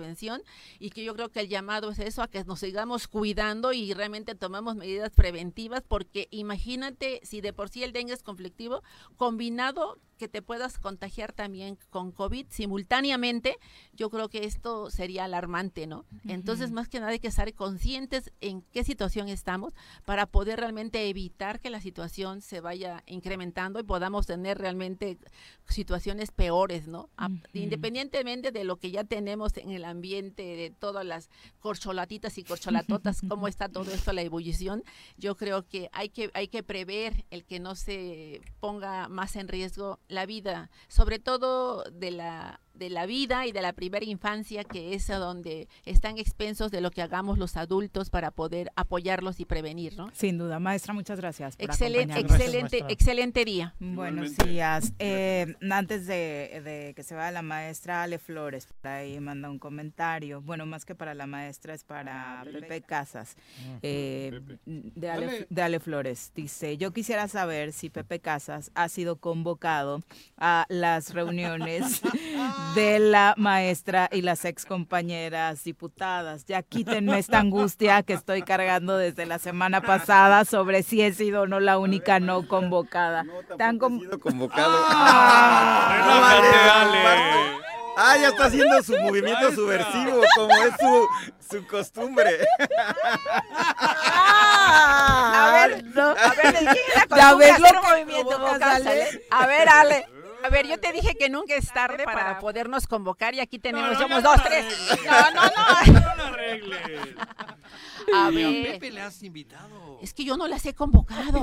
y que yo creo que el llamado es eso, a que nos sigamos cuidando y realmente tomamos medidas preventivas porque imagínate si de por sí el dengue es conflictivo, combinado que te puedas contagiar también con COVID simultáneamente, yo creo que esto sería alarmante, ¿no? Entonces, más que nada hay que estar conscientes en qué situación estamos para poder realmente evitar que la situación se vaya incrementando y podamos tener realmente situaciones peores, ¿no? Independientemente de lo que ya tenemos en el ambiente, de todas las corcholatitas y corcholatotas, cómo está todo esto, la ebullición, yo creo que hay que, hay que prever el que no se ponga más en riesgo la vida, sobre todo de la de la vida y de la primera infancia, que es a donde están expensos de lo que hagamos los adultos para poder apoyarlos y prevenir, ¿no? Sin duda, maestra, muchas gracias. Por Excelente, excelente, excelente día. Buenos días. Eh, antes de, de que se vaya la maestra Ale Flores, por ahí manda un comentario. Bueno, más que para la maestra, es para Pepe Casas, eh, de, Ale, Dale. de Ale Flores. Dice, yo quisiera saber si Pepe Casas ha sido convocado a las reuniones de la maestra y las ex compañeras diputadas. Ya quítenme esta angustia que estoy cargando desde la semana pasada sobre si he sido o no la única no convocada. Tan com- convocado. Ah. Ah, ya está haciendo su movimiento subversivo, como es su, su costumbre. A ver, a ver, ¿de quién es la Ya ves lo que movimiento? A ver, Ale. A ver, yo te dije que nunca es tarde para podernos convocar y aquí tenemos, no, somos dos, tres. No, no, no. No la arregles. A ver. Pepe le has invitado. Es que yo no las he convocado,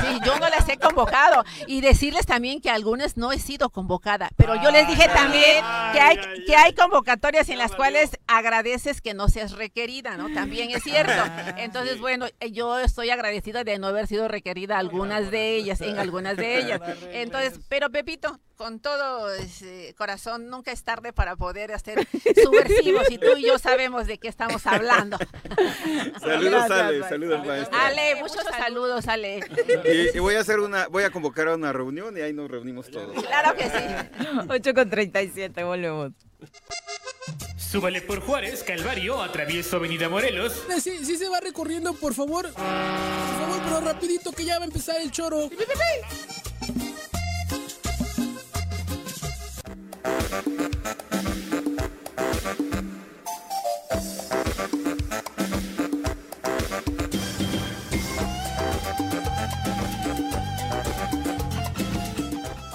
sí, yo no las he convocado. Y decirles también que algunas no he sido convocada, pero yo les dije también que hay, que hay convocatorias en las cuales agradeces que no seas requerida, ¿no? También es cierto. Entonces, bueno, eh, yo estoy agradecida de no haber sido requerida algunas de ellas, en algunas de ellas. Entonces, pero Con todo ese corazón, nunca es tarde para poder hacer subversivos y tú y yo sabemos de qué estamos hablando. Saludos, Gracias, Ale, saludos, maestra. Ale, muchos saludos, Ale. Y, y voy a hacer una, voy a convocar a una reunión y ahí nos reunimos todos. Claro que sí. 8 con 37, volvemos. Súbale por Juárez, Calvario, atravieso Avenida Morelos. Eh, Sí, sí se va recorriendo, por favor. Por favor, pero rapidito que ya va a empezar el choro. Música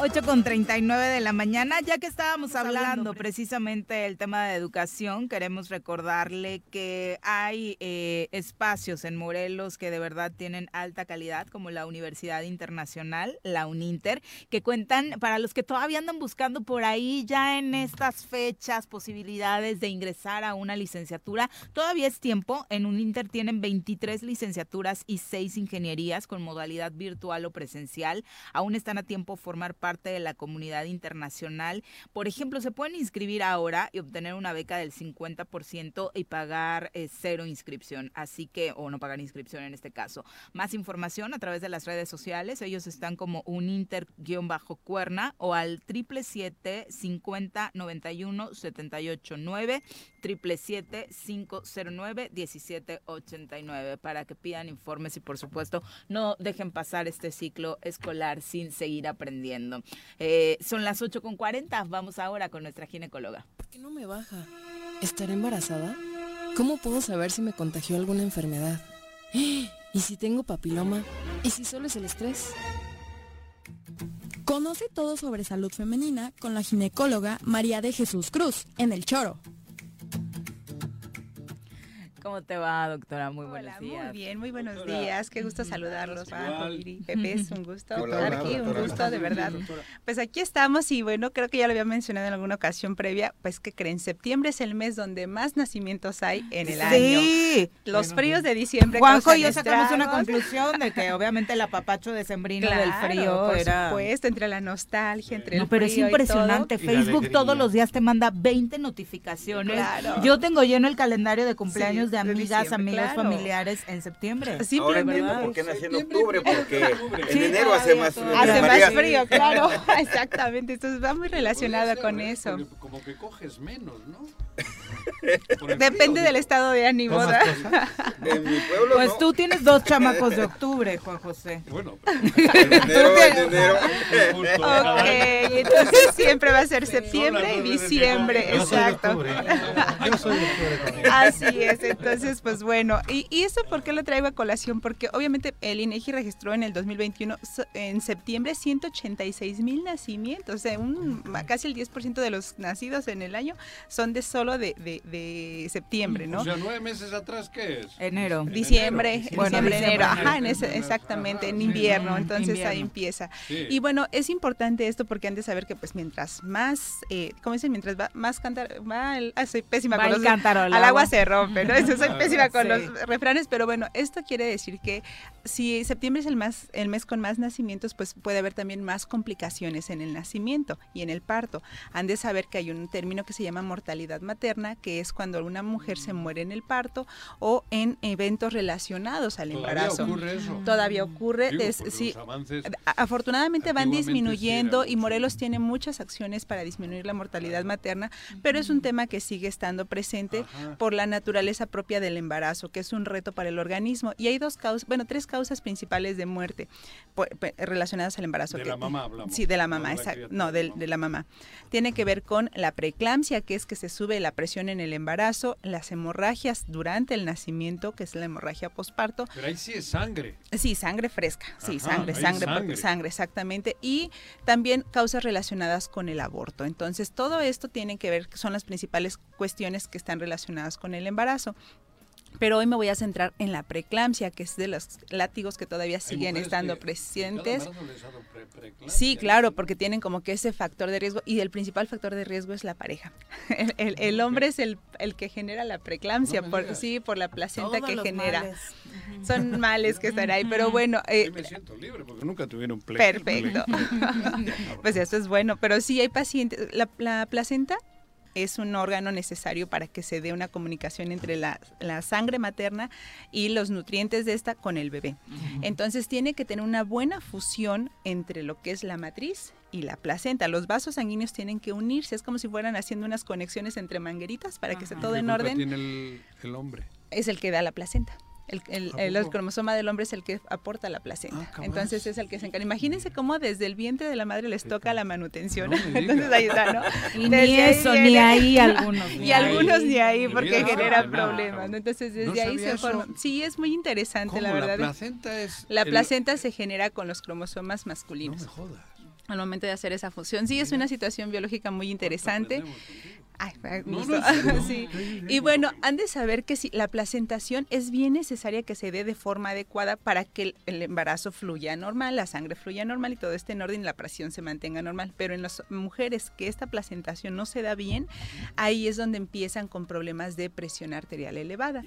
Ocho con 39 de la mañana, ya que estábamos hablando precisamente del tema de educación, queremos recordarle que hay eh, espacios en Morelos que de verdad tienen alta calidad, como la Universidad Internacional, la UNINTER, que cuentan, para los que todavía andan buscando por ahí ya en estas fechas posibilidades de ingresar a una licenciatura, todavía es tiempo, en UNINTER tienen 23 licenciaturas y 6 ingenierías con modalidad virtual o presencial, aún están a tiempo formar parte de la comunidad internacional. Por ejemplo, se pueden inscribir ahora y obtener una beca del 50% y pagar eh, cero inscripción. Así que, o no pagar inscripción en este caso. Más información a través de las redes sociales. Ellos están como un inter-cuerna o al 777 50 91 78 9 777 1789 para que pidan informes y por supuesto no dejen pasar este ciclo escolar sin seguir aprendiendo. Eh, son las 8 con 40, vamos ahora con nuestra ginecóloga. ¿Por qué no me baja? ¿Estaré embarazada? ¿Cómo puedo saber si me contagió alguna enfermedad? ¿Y si tengo papiloma? ¿Y si solo es el estrés? Conoce todo sobre salud femenina con la ginecóloga María de Jesús Cruz en El Choro. ¿Cómo te va, doctora? Muy buenos Hola, días. Muy bien, muy buenos Doctora. días. Qué gusto saludarlos, Juanjo, Igual. Viri, Pepe, es un gusto Hola, estar hola, aquí, un gusto de verdad. Pues aquí estamos y bueno, creo que ya lo había mencionado en alguna ocasión previa, pues que creen, septiembre es el mes donde más nacimientos hay en el Sí. año. Los fríos de diciembre Juanjo y yo sacamos una conclusión de que obviamente el apapacho de sembrino del Claro, frío por era... supuesto, entre la nostalgia, entre No, el pero es y impresionante. todo. Facebook todos los días te manda 20 notificaciones. Claro. Yo tengo lleno el calendario de cumpleaños Sí, de de amigas, amigos, claro. familiares en septiembre. Ahora entiendo por qué nací en octubre, porque en enero hace más frío. Hace más frío, claro, exactamente. Entonces va muy relacionado con eso. Como que coges menos, ¿no? Depende del estado de ánimo. ¿Tomas ¿verdad? En mi pueblo Pues no. tú tienes dos chamacos de octubre, Juan José. Bueno, En enero, en enero. Ok, entonces siempre va a ser septiembre y diciembre, Yo soy de exacto. octubre. Yo soy de octubre también. Así es, entonces pues bueno, y, y eso por qué lo traigo a colación, porque obviamente el INEGI registró en el 2021 so- en septiembre 186 mil nacimientos, o sea, un, casi el 10% de los nacidos en el año son de solo de, de- de septiembre, ¿no? O sea, nueve meses atrás, ¿qué es? Enero. Diciembre, Bueno, diciembre, diciembre, enero, enero. ajá, en ese- exactamente, en invierno, entonces ahí empieza. Sí. Y bueno, es importante esto porque han de saber que pues mientras más, eh, ¿cómo dicen? Mientras va más cantar, va el, ah, soy pésima Va con el los, cántaro al al agua agua. se rompe, ¿no? Eso soy pésima con Sí. los refranes, pero bueno, esto quiere decir que si septiembre es el más, el mes con más nacimientos, pues puede haber también más complicaciones en el nacimiento y en el parto. Han de saber que hay un término que se llama mortalidad materna, que es cuando una mujer se muere en el parto o en eventos relacionados al ¿Todavía embarazo. ocurre eso? Todavía ocurre. Digo, es- porque sí, los avances a- afortunadamente van sí disminuyendo y Morelos tiene muchas acciones para disminuir la mortalidad materna, pero es un tema que sigue estando presente por la naturaleza propia del embarazo, que es un reto para el organismo. Y hay dos causas, bueno, tres causas principales de muerte por- relacionadas al embarazo. De que- la mamá hablamos, Sí, de la no mamá, de la exacto. criatura, No, del- de, la mamá. Tiene que ver con la preeclampsia, que es que se sube la presión en el embarazo, las hemorragias durante el nacimiento, que es la hemorragia posparto, Pero ahí sí es sangre. Sí, sangre fresca, sí, Ajá, sangre, sangre, sangre. sangre, exactamente. Y también causas relacionadas con el aborto. Entonces, todo esto tiene que ver, son las principales cuestiones que están relacionadas con el embarazo. Pero hoy me voy a centrar en la preeclampsia, que es de los látigos que todavía siguen estando que- presentes. Pre- preeclampsia. Sí, claro, porque tienen como que ese factor de riesgo y el principal factor de riesgo es la pareja. El, el- el hombre es el, el que genera la preeclampsia, No por, sí, por la placenta Todos que los genera. males. Son males que están ahí, pero bueno. eh, me siento libre porque nunca tuvieron Perfecto. pues eso es bueno, pero sí hay pacientes. La, la placenta es un órgano necesario para que se dé una comunicación entre la, la sangre materna y los nutrientes de esta con el bebé. Entonces tiene que tener una buena fusión entre lo que es la matriz y la placenta. Los vasos sanguíneos tienen que unirse, es como si fueran haciendo unas conexiones entre mangueritas para que esté todo ¿Qué en orden. tiene el, el hombre? Es el que da la placenta. El, el- ¿A el- el cromosoma del hombre es el que aporta la placenta. capaz. Entonces es el que se encarga. Imagínense cómo desde el vientre de la madre les toca la manutención. No Entonces ahí está, ¿no? Y Desde ni ahí eso, ni viene. ahí algunos. y algunos ni ahí Ni porque genera no, problemas. ¿no? Entonces desde No ahí se eso. forma. Sí, es muy interesante, ¿Cómo? la verdad. placenta es La el- placenta se genera con los cromosomas No masculinos. me jodas. Al momento de hacer esa función. Sí, es una situación biológica muy interesante. Ay, me No, gustó. no, sí, no. Sí. Y bueno, han de saber que si la placentación es bien necesaria que se dé de forma adecuada para que el, el embarazo fluya normal, la sangre fluya normal y todo esté en orden y la presión se mantenga normal. Pero en las mujeres que esta placentación no se da bien, ahí es donde empiezan con problemas de presión arterial elevada.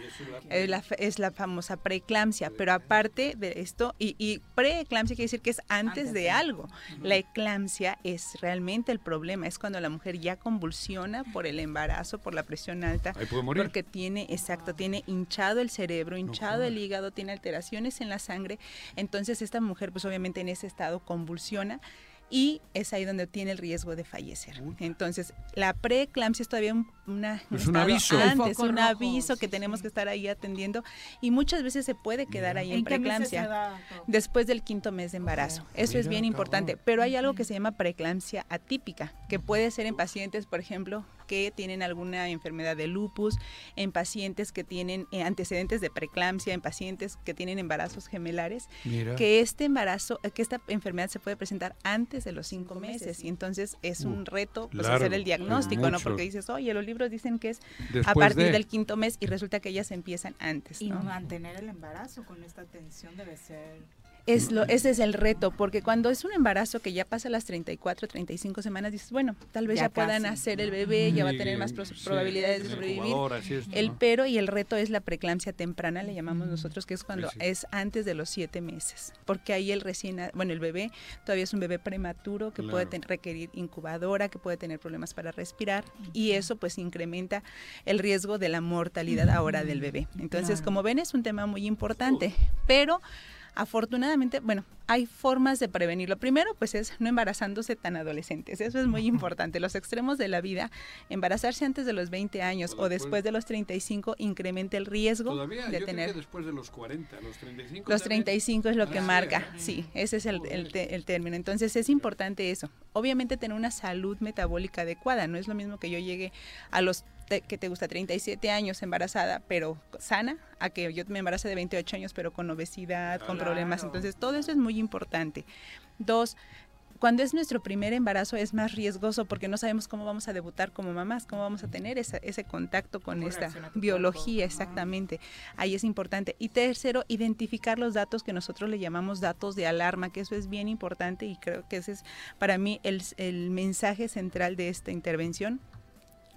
Es la, es la famosa preeclampsia, pero aparte de esto, y, y preeclampsia quiere decir que es antes de algo. La eclampsia es realmente el problema, es cuando la mujer ya convulsiona por el embarazo, por la presión alta, Ahí puede morir. porque tiene, exacto, tiene hinchado el cerebro, hinchado el hígado, tiene alteraciones en la sangre, entonces esta mujer pues obviamente en ese estado convulsiona y es ahí donde tiene el riesgo de fallecer. Entonces, la preeclampsia es todavía un, una, Es un aviso. Antes, un rojo, aviso que tenemos que estar ahí atendiendo y muchas veces se puede quedar ahí en, ¿En preeclampsia después del quinto mes de embarazo. Eso es Mira, bien cabrón. importante, pero hay algo que se llama preeclampsia atípica, que puede ser en pacientes, por ejemplo, que tienen alguna enfermedad de lupus, en pacientes que tienen eh, antecedentes de preeclampsia, en pacientes que tienen embarazos gemelares, Mira. que este embarazo, eh, que esta enfermedad se puede presentar antes de los cinco meses y entonces es un reto pues, largo, hacer el diagnóstico, ¿no? Porque dices, oye, los libros dicen que es a partir de. del quinto mes y resulta que ellas empiezan antes, Y mantener el embarazo con esta tensión debe ser... Es lo, ese es el reto, porque cuando es un embarazo que ya pasa las 34, 35 semanas, dices, bueno, tal vez ya, Ya puedan hacer el bebé, ya va a tener más sí, probabilidades de sobrevivir. El ¿no? pero y el reto es la preeclampsia temprana, le llamamos nosotros, que es cuando sí. es antes de los siete meses, porque ahí el recién, bueno, el bebé todavía es un bebé prematuro que puede ten- requerir incubadora, que puede tener problemas para respirar y eso pues incrementa el riesgo de la mortalidad ahora del bebé. Entonces, Claro. como ven, es un tema muy importante, pero afortunadamente, bueno, hay formas de prevenirlo. Primero, pues es no embarazándose tan adolescentes. Eso es muy importante. Los extremos de la vida, embarazarse antes de los 20 años o después de los 35 incrementa el riesgo Todavía, de yo tener creo que después de los 40, los 35. los también. 35 es lo que Ah, marca, sí, ese es el, el te- el término. Entonces es importante eso. Obviamente tener una salud metabólica adecuada. No es lo mismo que yo llegue a los te- que te gusta 37 años embarazada, pero sana, a que yo me embarace de 28 años, pero con obesidad, con problemas. Entonces todo eso es muy importante. Dos, cuando es nuestro primer embarazo es más riesgoso porque no sabemos cómo vamos a debutar como mamás, cómo vamos a tener esa- ese contacto con ¿Cómo esta biología, exactamente. Ahí es importante. Y tercero, identificar los datos que nosotros le llamamos datos de alarma, que eso es bien importante y creo que ese es para mí el, el mensaje central de esta intervención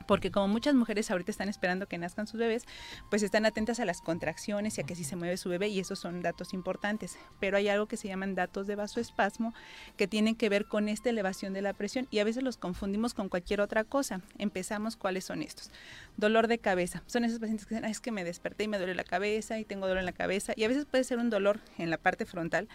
porque como muchas mujeres ahorita están esperando que nazcan sus bebés, pues están atentas a las contracciones y a que si se mueve su bebé y esos son datos importantes. Pero hay algo que se llaman datos de vasoespasmo que tienen que ver con esta elevación de la presión y a veces los confundimos con cualquier otra cosa. Empezamos, ¿cuáles son estos? Dolor de cabeza. Son esos pacientes que dicen, "Ah, es que me desperté y me duele la cabeza y tengo dolor en la cabeza y a veces puede ser un dolor en la parte frontal.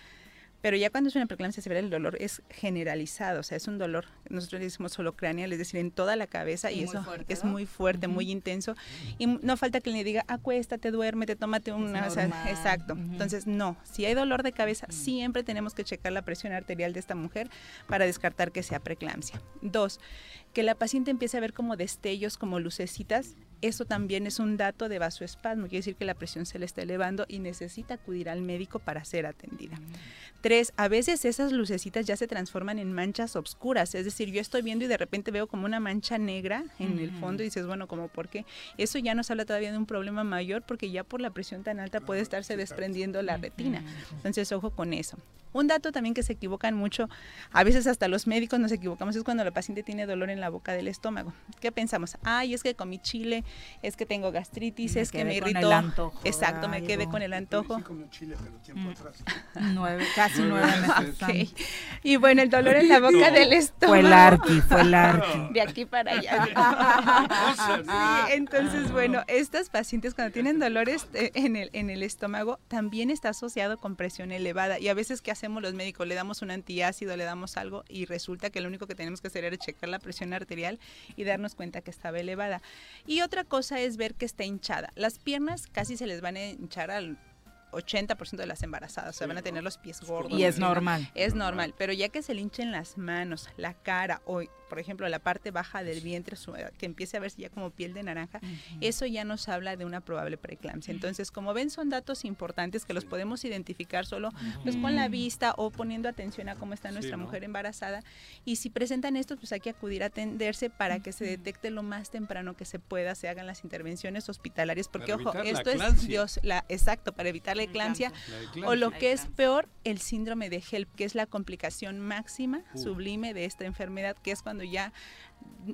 Pero ya cuando es una preeclampsia severa, el dolor es generalizado, o sea, es un dolor, nosotros le decimos solo craneal, es decir, en toda la cabeza y, eso fuerte, es ¿no? muy fuerte, muy intenso. Y no falta que le diga, acuéstate, duérmete, tómate una... o sea, exacto. Entonces, no, si hay dolor de cabeza, siempre tenemos que checar la presión arterial de esta mujer para descartar que sea preeclampsia. Dos, que la paciente empiece a ver como destellos, como lucecitas, eso también es un dato de vasoespasmo, quiere decir que la presión se le está elevando y necesita acudir al médico para ser atendida. Tres, a veces esas lucecitas ya se transforman en manchas oscuras, es decir, yo estoy viendo y de repente veo como una mancha negra en el fondo y dices, bueno, como por qué? Eso ya nos habla todavía de un problema mayor porque ya por la presión tan alta puede estarse desprendiendo la retina. Entonces, ojo con eso. Un dato también que se equivocan mucho, a veces hasta los médicos nos equivocamos, es cuando la paciente tiene dolor en la boca del estómago. ¿Qué pensamos? Ay, es que comí chile, es que tengo gastritis, Me es que me irritó. el antojo de Exacto, me quedé con el antojo. Nueve, casi nueve meses. Y bueno, el dolor en la boca No. del estómago. Fue el arqui, fue el arqui. De aquí para allá. Sí, entonces, bueno, estas pacientes cuando tienen dolores eh, en el, en el estómago también está asociado con presión elevada. Y a veces, ¿qué hacemos los médicos? Le damos un antiácido, le damos algo y resulta que lo único que tenemos que hacer es checar la presión arterial y darnos cuenta que estaba elevada. Y otra cosa es ver que está hinchada. Las piernas casi se les van a hinchar al 80% de las embarazadas, o sea, van a tener los pies gordos. Y es ¿sí? normal. Es normal, pero ya que se le hinchen las manos, la cara o, por ejemplo, la parte baja del vientre, su- que empiece a verse ya como piel de naranja, eso ya nos habla de una probable preeclampsia. Entonces, como ven, son datos importantes que los podemos identificar solo pues, con la vista o poniendo atención a cómo está nuestra ¿no? mujer embarazada. Y si presentan estos, pues hay que acudir a atenderse para que se detecte lo más temprano que se pueda, se hagan las intervenciones hospitalarias, porque ojo, esto es. Dios, la, exacto, para evitar la eclampsia, La o eclampsia. lo que es peor, el síndrome de HELP, que es la complicación máxima, Uh. sublime de esta enfermedad, que es cuando ya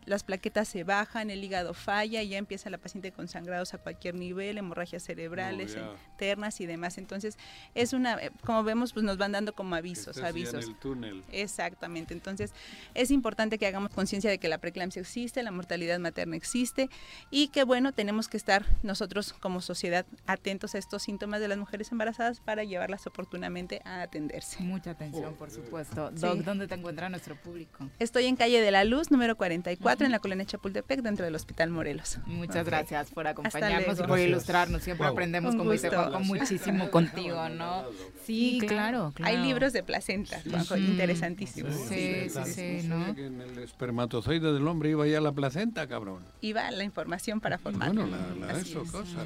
las plaquetas se bajan, el hígado falla y ya empieza la paciente con sangrados a cualquier nivel, hemorragias cerebrales, ya. internas y demás. Entonces, es una, eh, como vemos, pues nos van dando como avisos, avisos. en el túnel. Exactamente. Entonces, es importante que hagamos conciencia de que la preeclampsia existe, la mortalidad materna existe y que, bueno, tenemos que estar nosotros como sociedad atentos a estos síntomas de las mujeres embarazadas para llevarlas oportunamente a atenderse. Mucha atención, por supuesto. Sí. Doc, ¿dónde te encuentra nuestro público? Estoy en calle de la Luz, número 40 44 en la colonia Chapultepec, dentro del Hospital Morelos. Muchas Ok. gracias por acompañarnos y por ilustrarnos. Siempre Wow. aprendemos, Un como dice gusto. Juanjo, muchísimo contigo, ¿no? Sí, claro, claro. Hay libros de placenta, Juanjo, interesantísimos. Sí, sí, sí, ¿no? Que en el espermatozoide del hombre iba ya la placenta, cabrón. Iba la información para formar. Bueno, la, la eso, es. cosa.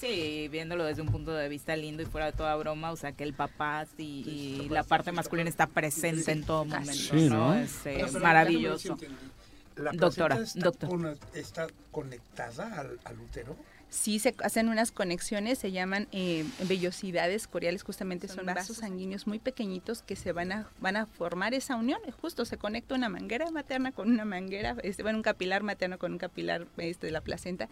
Sí, viéndolo desde un punto de vista lindo y fuera de toda broma, o sea, que el papá y, y la parte masculina está presente en todo momento, Sí, ¿no? ¿no? Es eh, pero maravilloso. La Doctora, está, doctor. con- está conectada al, al útero. Sí, se hacen unas conexiones, se llaman eh, vellosidades coriales, justamente son, vasos sanguíneos muy pequeñitos que se van a, van a formar esa unión. Justo se conecta una manguera materna con una manguera, este, bueno, un capilar materno con un capilar este, de la placenta.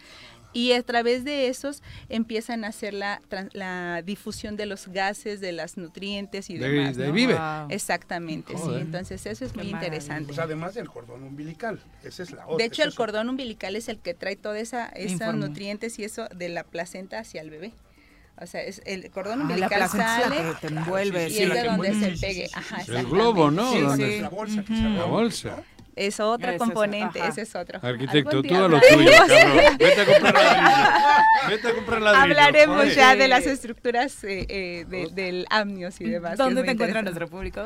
Y a través de esos empiezan a hacer la, la difusión de los gases, de los nutrientes y De- demás. de ¿no? vive. Exactamente, sí. Joder. Entonces eso es Qué muy interesante. Sea, además del cordón umbilical. Esa es la otra. De hecho, el cordón umbilical es el que trae toda esa esos Informo. nutrientes y eso de la placenta hacia el bebé. O sea, es el cordón Ah, la umbilical es la sale que te envuelve, y sí, es la de que donde envuelve. se pegue. Ajá, El globo, ¿no? Sí, Donde- sí. La bolsa que se La bolsa. Es Ese es- componente, ese es otro. Arquitecto, tú a lo tuyo, cabrón. Vete a comprar ladrillo. Vete a comprar ladrillo. Hablaremos ya de las estructuras eh, eh, de- del amnios y demás. ¿Dónde te encuentra nuestro público?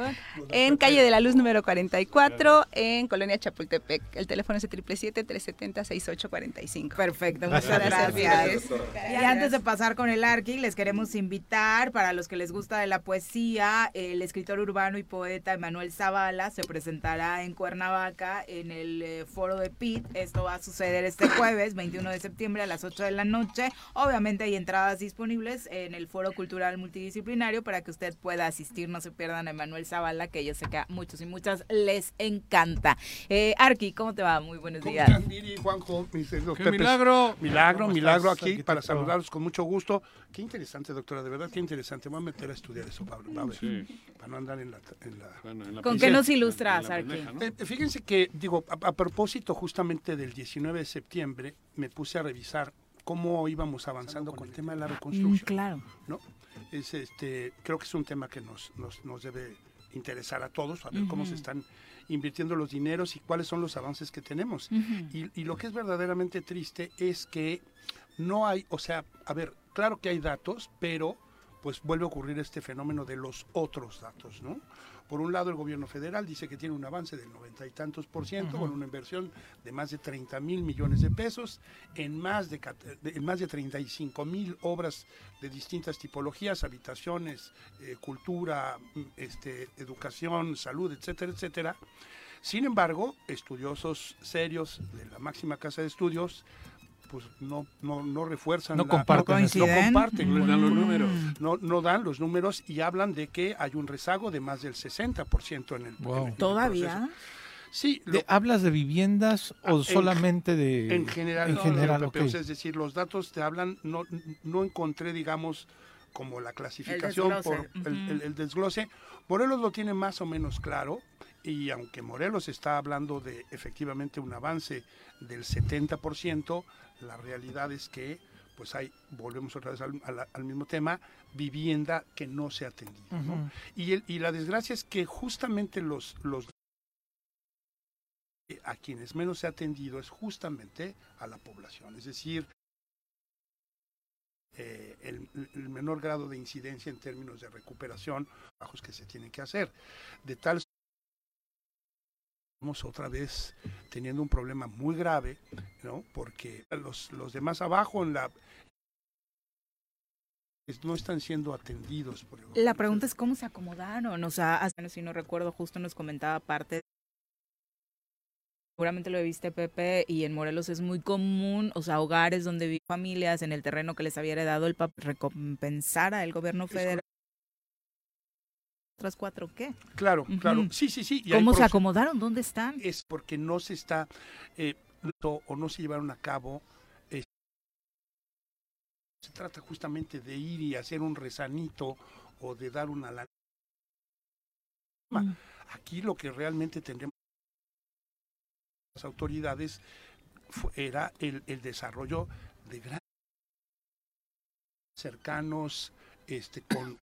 En calle de la Luz número 44, en Colonia Chapultepec. El teléfono es 777-370-6845. Perfecto, Muchas gracias. Gracias. Y antes de pasar con el Arqui, les queremos invitar, para los que les gusta de la poesía, el escritor urbano y poeta Emanuel Zavala se presentará en Cuernavaca en el eh, foro de PIT. Esto va a suceder este jueves, 21 de septiembre a las 8 de la noche. Obviamente hay entradas disponibles en el foro cultural multidisciplinario para que usted pueda asistir. No se pierdan a Emanuel Zavala, que yo sé que a muchos y muchas les encanta. Eh, Arqui, ¿cómo te va? Muy buenos ¿Cómo días. Viri, Juanjo, mis queridos ¡Qué milagro! Milagro, ¿Cómo milagro estás, aquí para saludarlos con mucho gusto. Qué interesante, doctora, de verdad, qué interesante. Me voy a meter a estudiar eso, Pablo, Pablo, para no andar en la... en la- ¿Con qué nos ilustras, Arqui? Eh, fíjense que, digo, a, a propósito justamente del 19 de septiembre, me puse a revisar cómo íbamos avanzando con el tema de la reconstrucción. claro. ¿no? Es, este, creo que es un tema que nos, nos, nos debe interesar a todos, a ver cómo se están invirtiendo los dineros y cuáles son los avances que tenemos. Y, y lo que es verdaderamente triste es que no hay, o sea, a ver, claro que hay datos, pero pues vuelve a ocurrir este fenómeno de los otros datos, ¿no? Por un lado, el gobierno federal dice que tiene un avance del noventa y tantos por ciento, con una inversión de más de 30 mil millones de pesos, en más de- en más de 35 mil obras de distintas tipologías, habitaciones, eh, cultura, mm, este, educación, salud, etcétera, etcétera. Sin embargo, estudiosos serios de la máxima casa de estudios pues no, no, no refuerzan, No la- comparten no, comparten, No dan los números. no, no dan los números y hablan de que hay un rezago de más del 60% en el, Wow. en el ¿Todavía? proceso. Sí, De- ¿Hablas de viviendas o en- solamente de...? en general, En no, general, Pepe, ok. o sea, es decir, los datos te hablan, no, no encontré, digamos, como la clasificación por el- el desglose. Morelos lo tiene más o menos claro y aunque Morelos está hablando de efectivamente un avance del 70%, la realidad es que pues hay, volvemos otra vez al, al- al mismo tema, vivienda que no se ha atendido. y, el- y la desgracia es que justamente los, los a quienes menos se ha atendido es justamente a la población, es decir, eh, el, el menor grado de incidencia en términos de recuperación, bajos que se tienen que hacer, de tal estamos otra vez teniendo un problema muy grave, ¿no? Porque los, los demás abajo en la no están siendo atendidos por el La pregunta es cómo se acomodaron. O sea, hasta si no recuerdo, justo nos comentaba parte. Seguramente lo viste, Pepe, y en Morelos es muy común, o sea, hogares donde viven familias en el terreno que les había heredado el papá, recompensar al gobierno federal. ¿Otras cuatro qué? Claro, claro. Sí, sí, sí. y ¿Cómo se acomodaron? ¿Dónde están? Es porque no se está, eh, o o no se llevaron a cabo. se trata justamente de ir y hacer un rezanito o de dar una lana. Aquí lo que realmente tendríamos las autoridades fu- era el, el desarrollo de grandes cercanos, este, con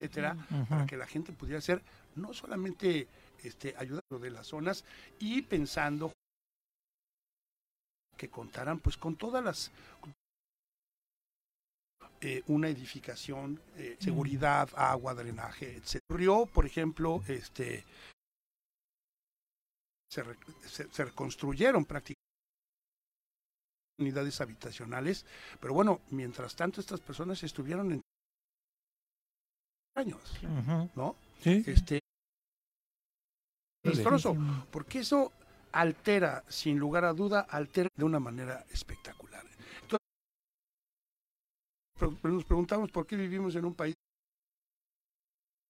etcétera, para que la gente pudiera hacer no solamente este, ayudando de las zonas y pensando que contaran pues con todas las eh, una edificación, eh, seguridad, agua, drenaje, etc. Río, por ejemplo, este se, re- se- se reconstruyeron prácticamente unidades habitacionales, pero bueno, mientras tanto estas personas estuvieron en años. ¿no? Sí. Este desastroso, porque eso altera, sin lugar a duda, altera de una manera espectacular. Entonces, nos preguntamos por qué vivimos en un país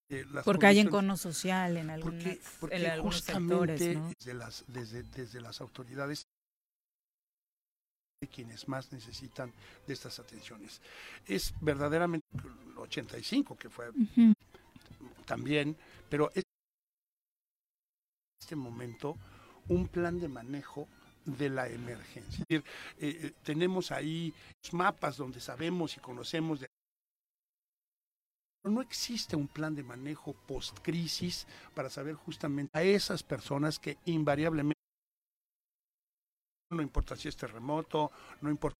eh, Porque hay encono social en, algunas, porque, porque en algunos justamente sectores, ¿no? desde, las, desde, desde las autoridades de quienes más necesitan de estas atenciones. Es verdaderamente 85 que fue también, pero es en este momento un plan de manejo de la emergencia. Es decir, eh, eh, tenemos ahí mapas donde sabemos y conocemos de no existe un plan de manejo post-crisis para saber justamente a esas personas que invariablemente, no importa si es terremoto, no importa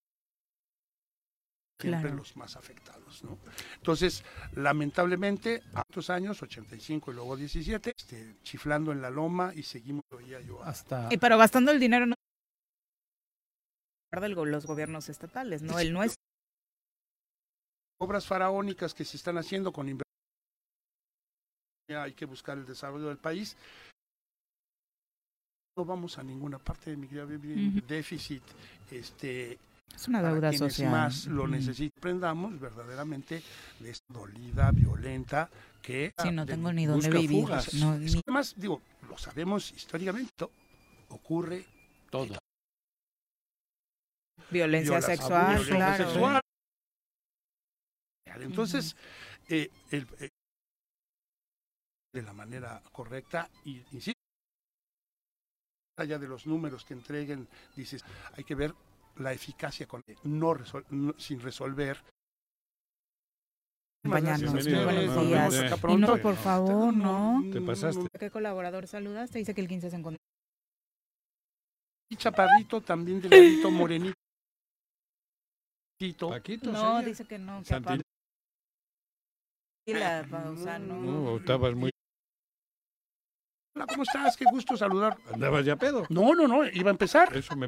siempre Claro. los más afectados. ¿no? Entonces, lamentablemente, a estos años, 85 y luego 17, este, chiflando en la loma y seguimos, oía yo, a- Hasta Y pero gastando el dinero no los gobiernos estatales, ¿no? El nuestro. obras faraónicas que se están haciendo con inversión. Hay que buscar el desarrollo del país. No vamos a ninguna parte de mi querida Ujú. déficit. Este, Es una para deuda quienes social. más lo necesitan. Aprendamos verdaderamente de esta dolida, violenta, que... Sí, no de- tengo ni dónde vivir, fugas. no, ni- Además, digo, lo sabemos históricamente, ocurre todo. Violencia Viola- sexual, abuso claro. sexual. Entonces, eh, el- eh, de la manera correcta y insisto, allá de los números que entreguen, dices, hay que ver la eficacia con no, resol- no- sin resolver. ustedes, buenos nos días. Y pronto. no, por favor, no. Te pasaste. ¿Qué colaborador saludaste? Dice que el 15 se encontró. Y chaparrito también delgadito, morenito. Paquito, No, sería. dice que no. Que Santi- Y la pausa, no. No, estabas muy. Hola, ¿cómo estás? Qué gusto saludar. Andabas ya pedo. No, no, no, iba a empezar. Eso me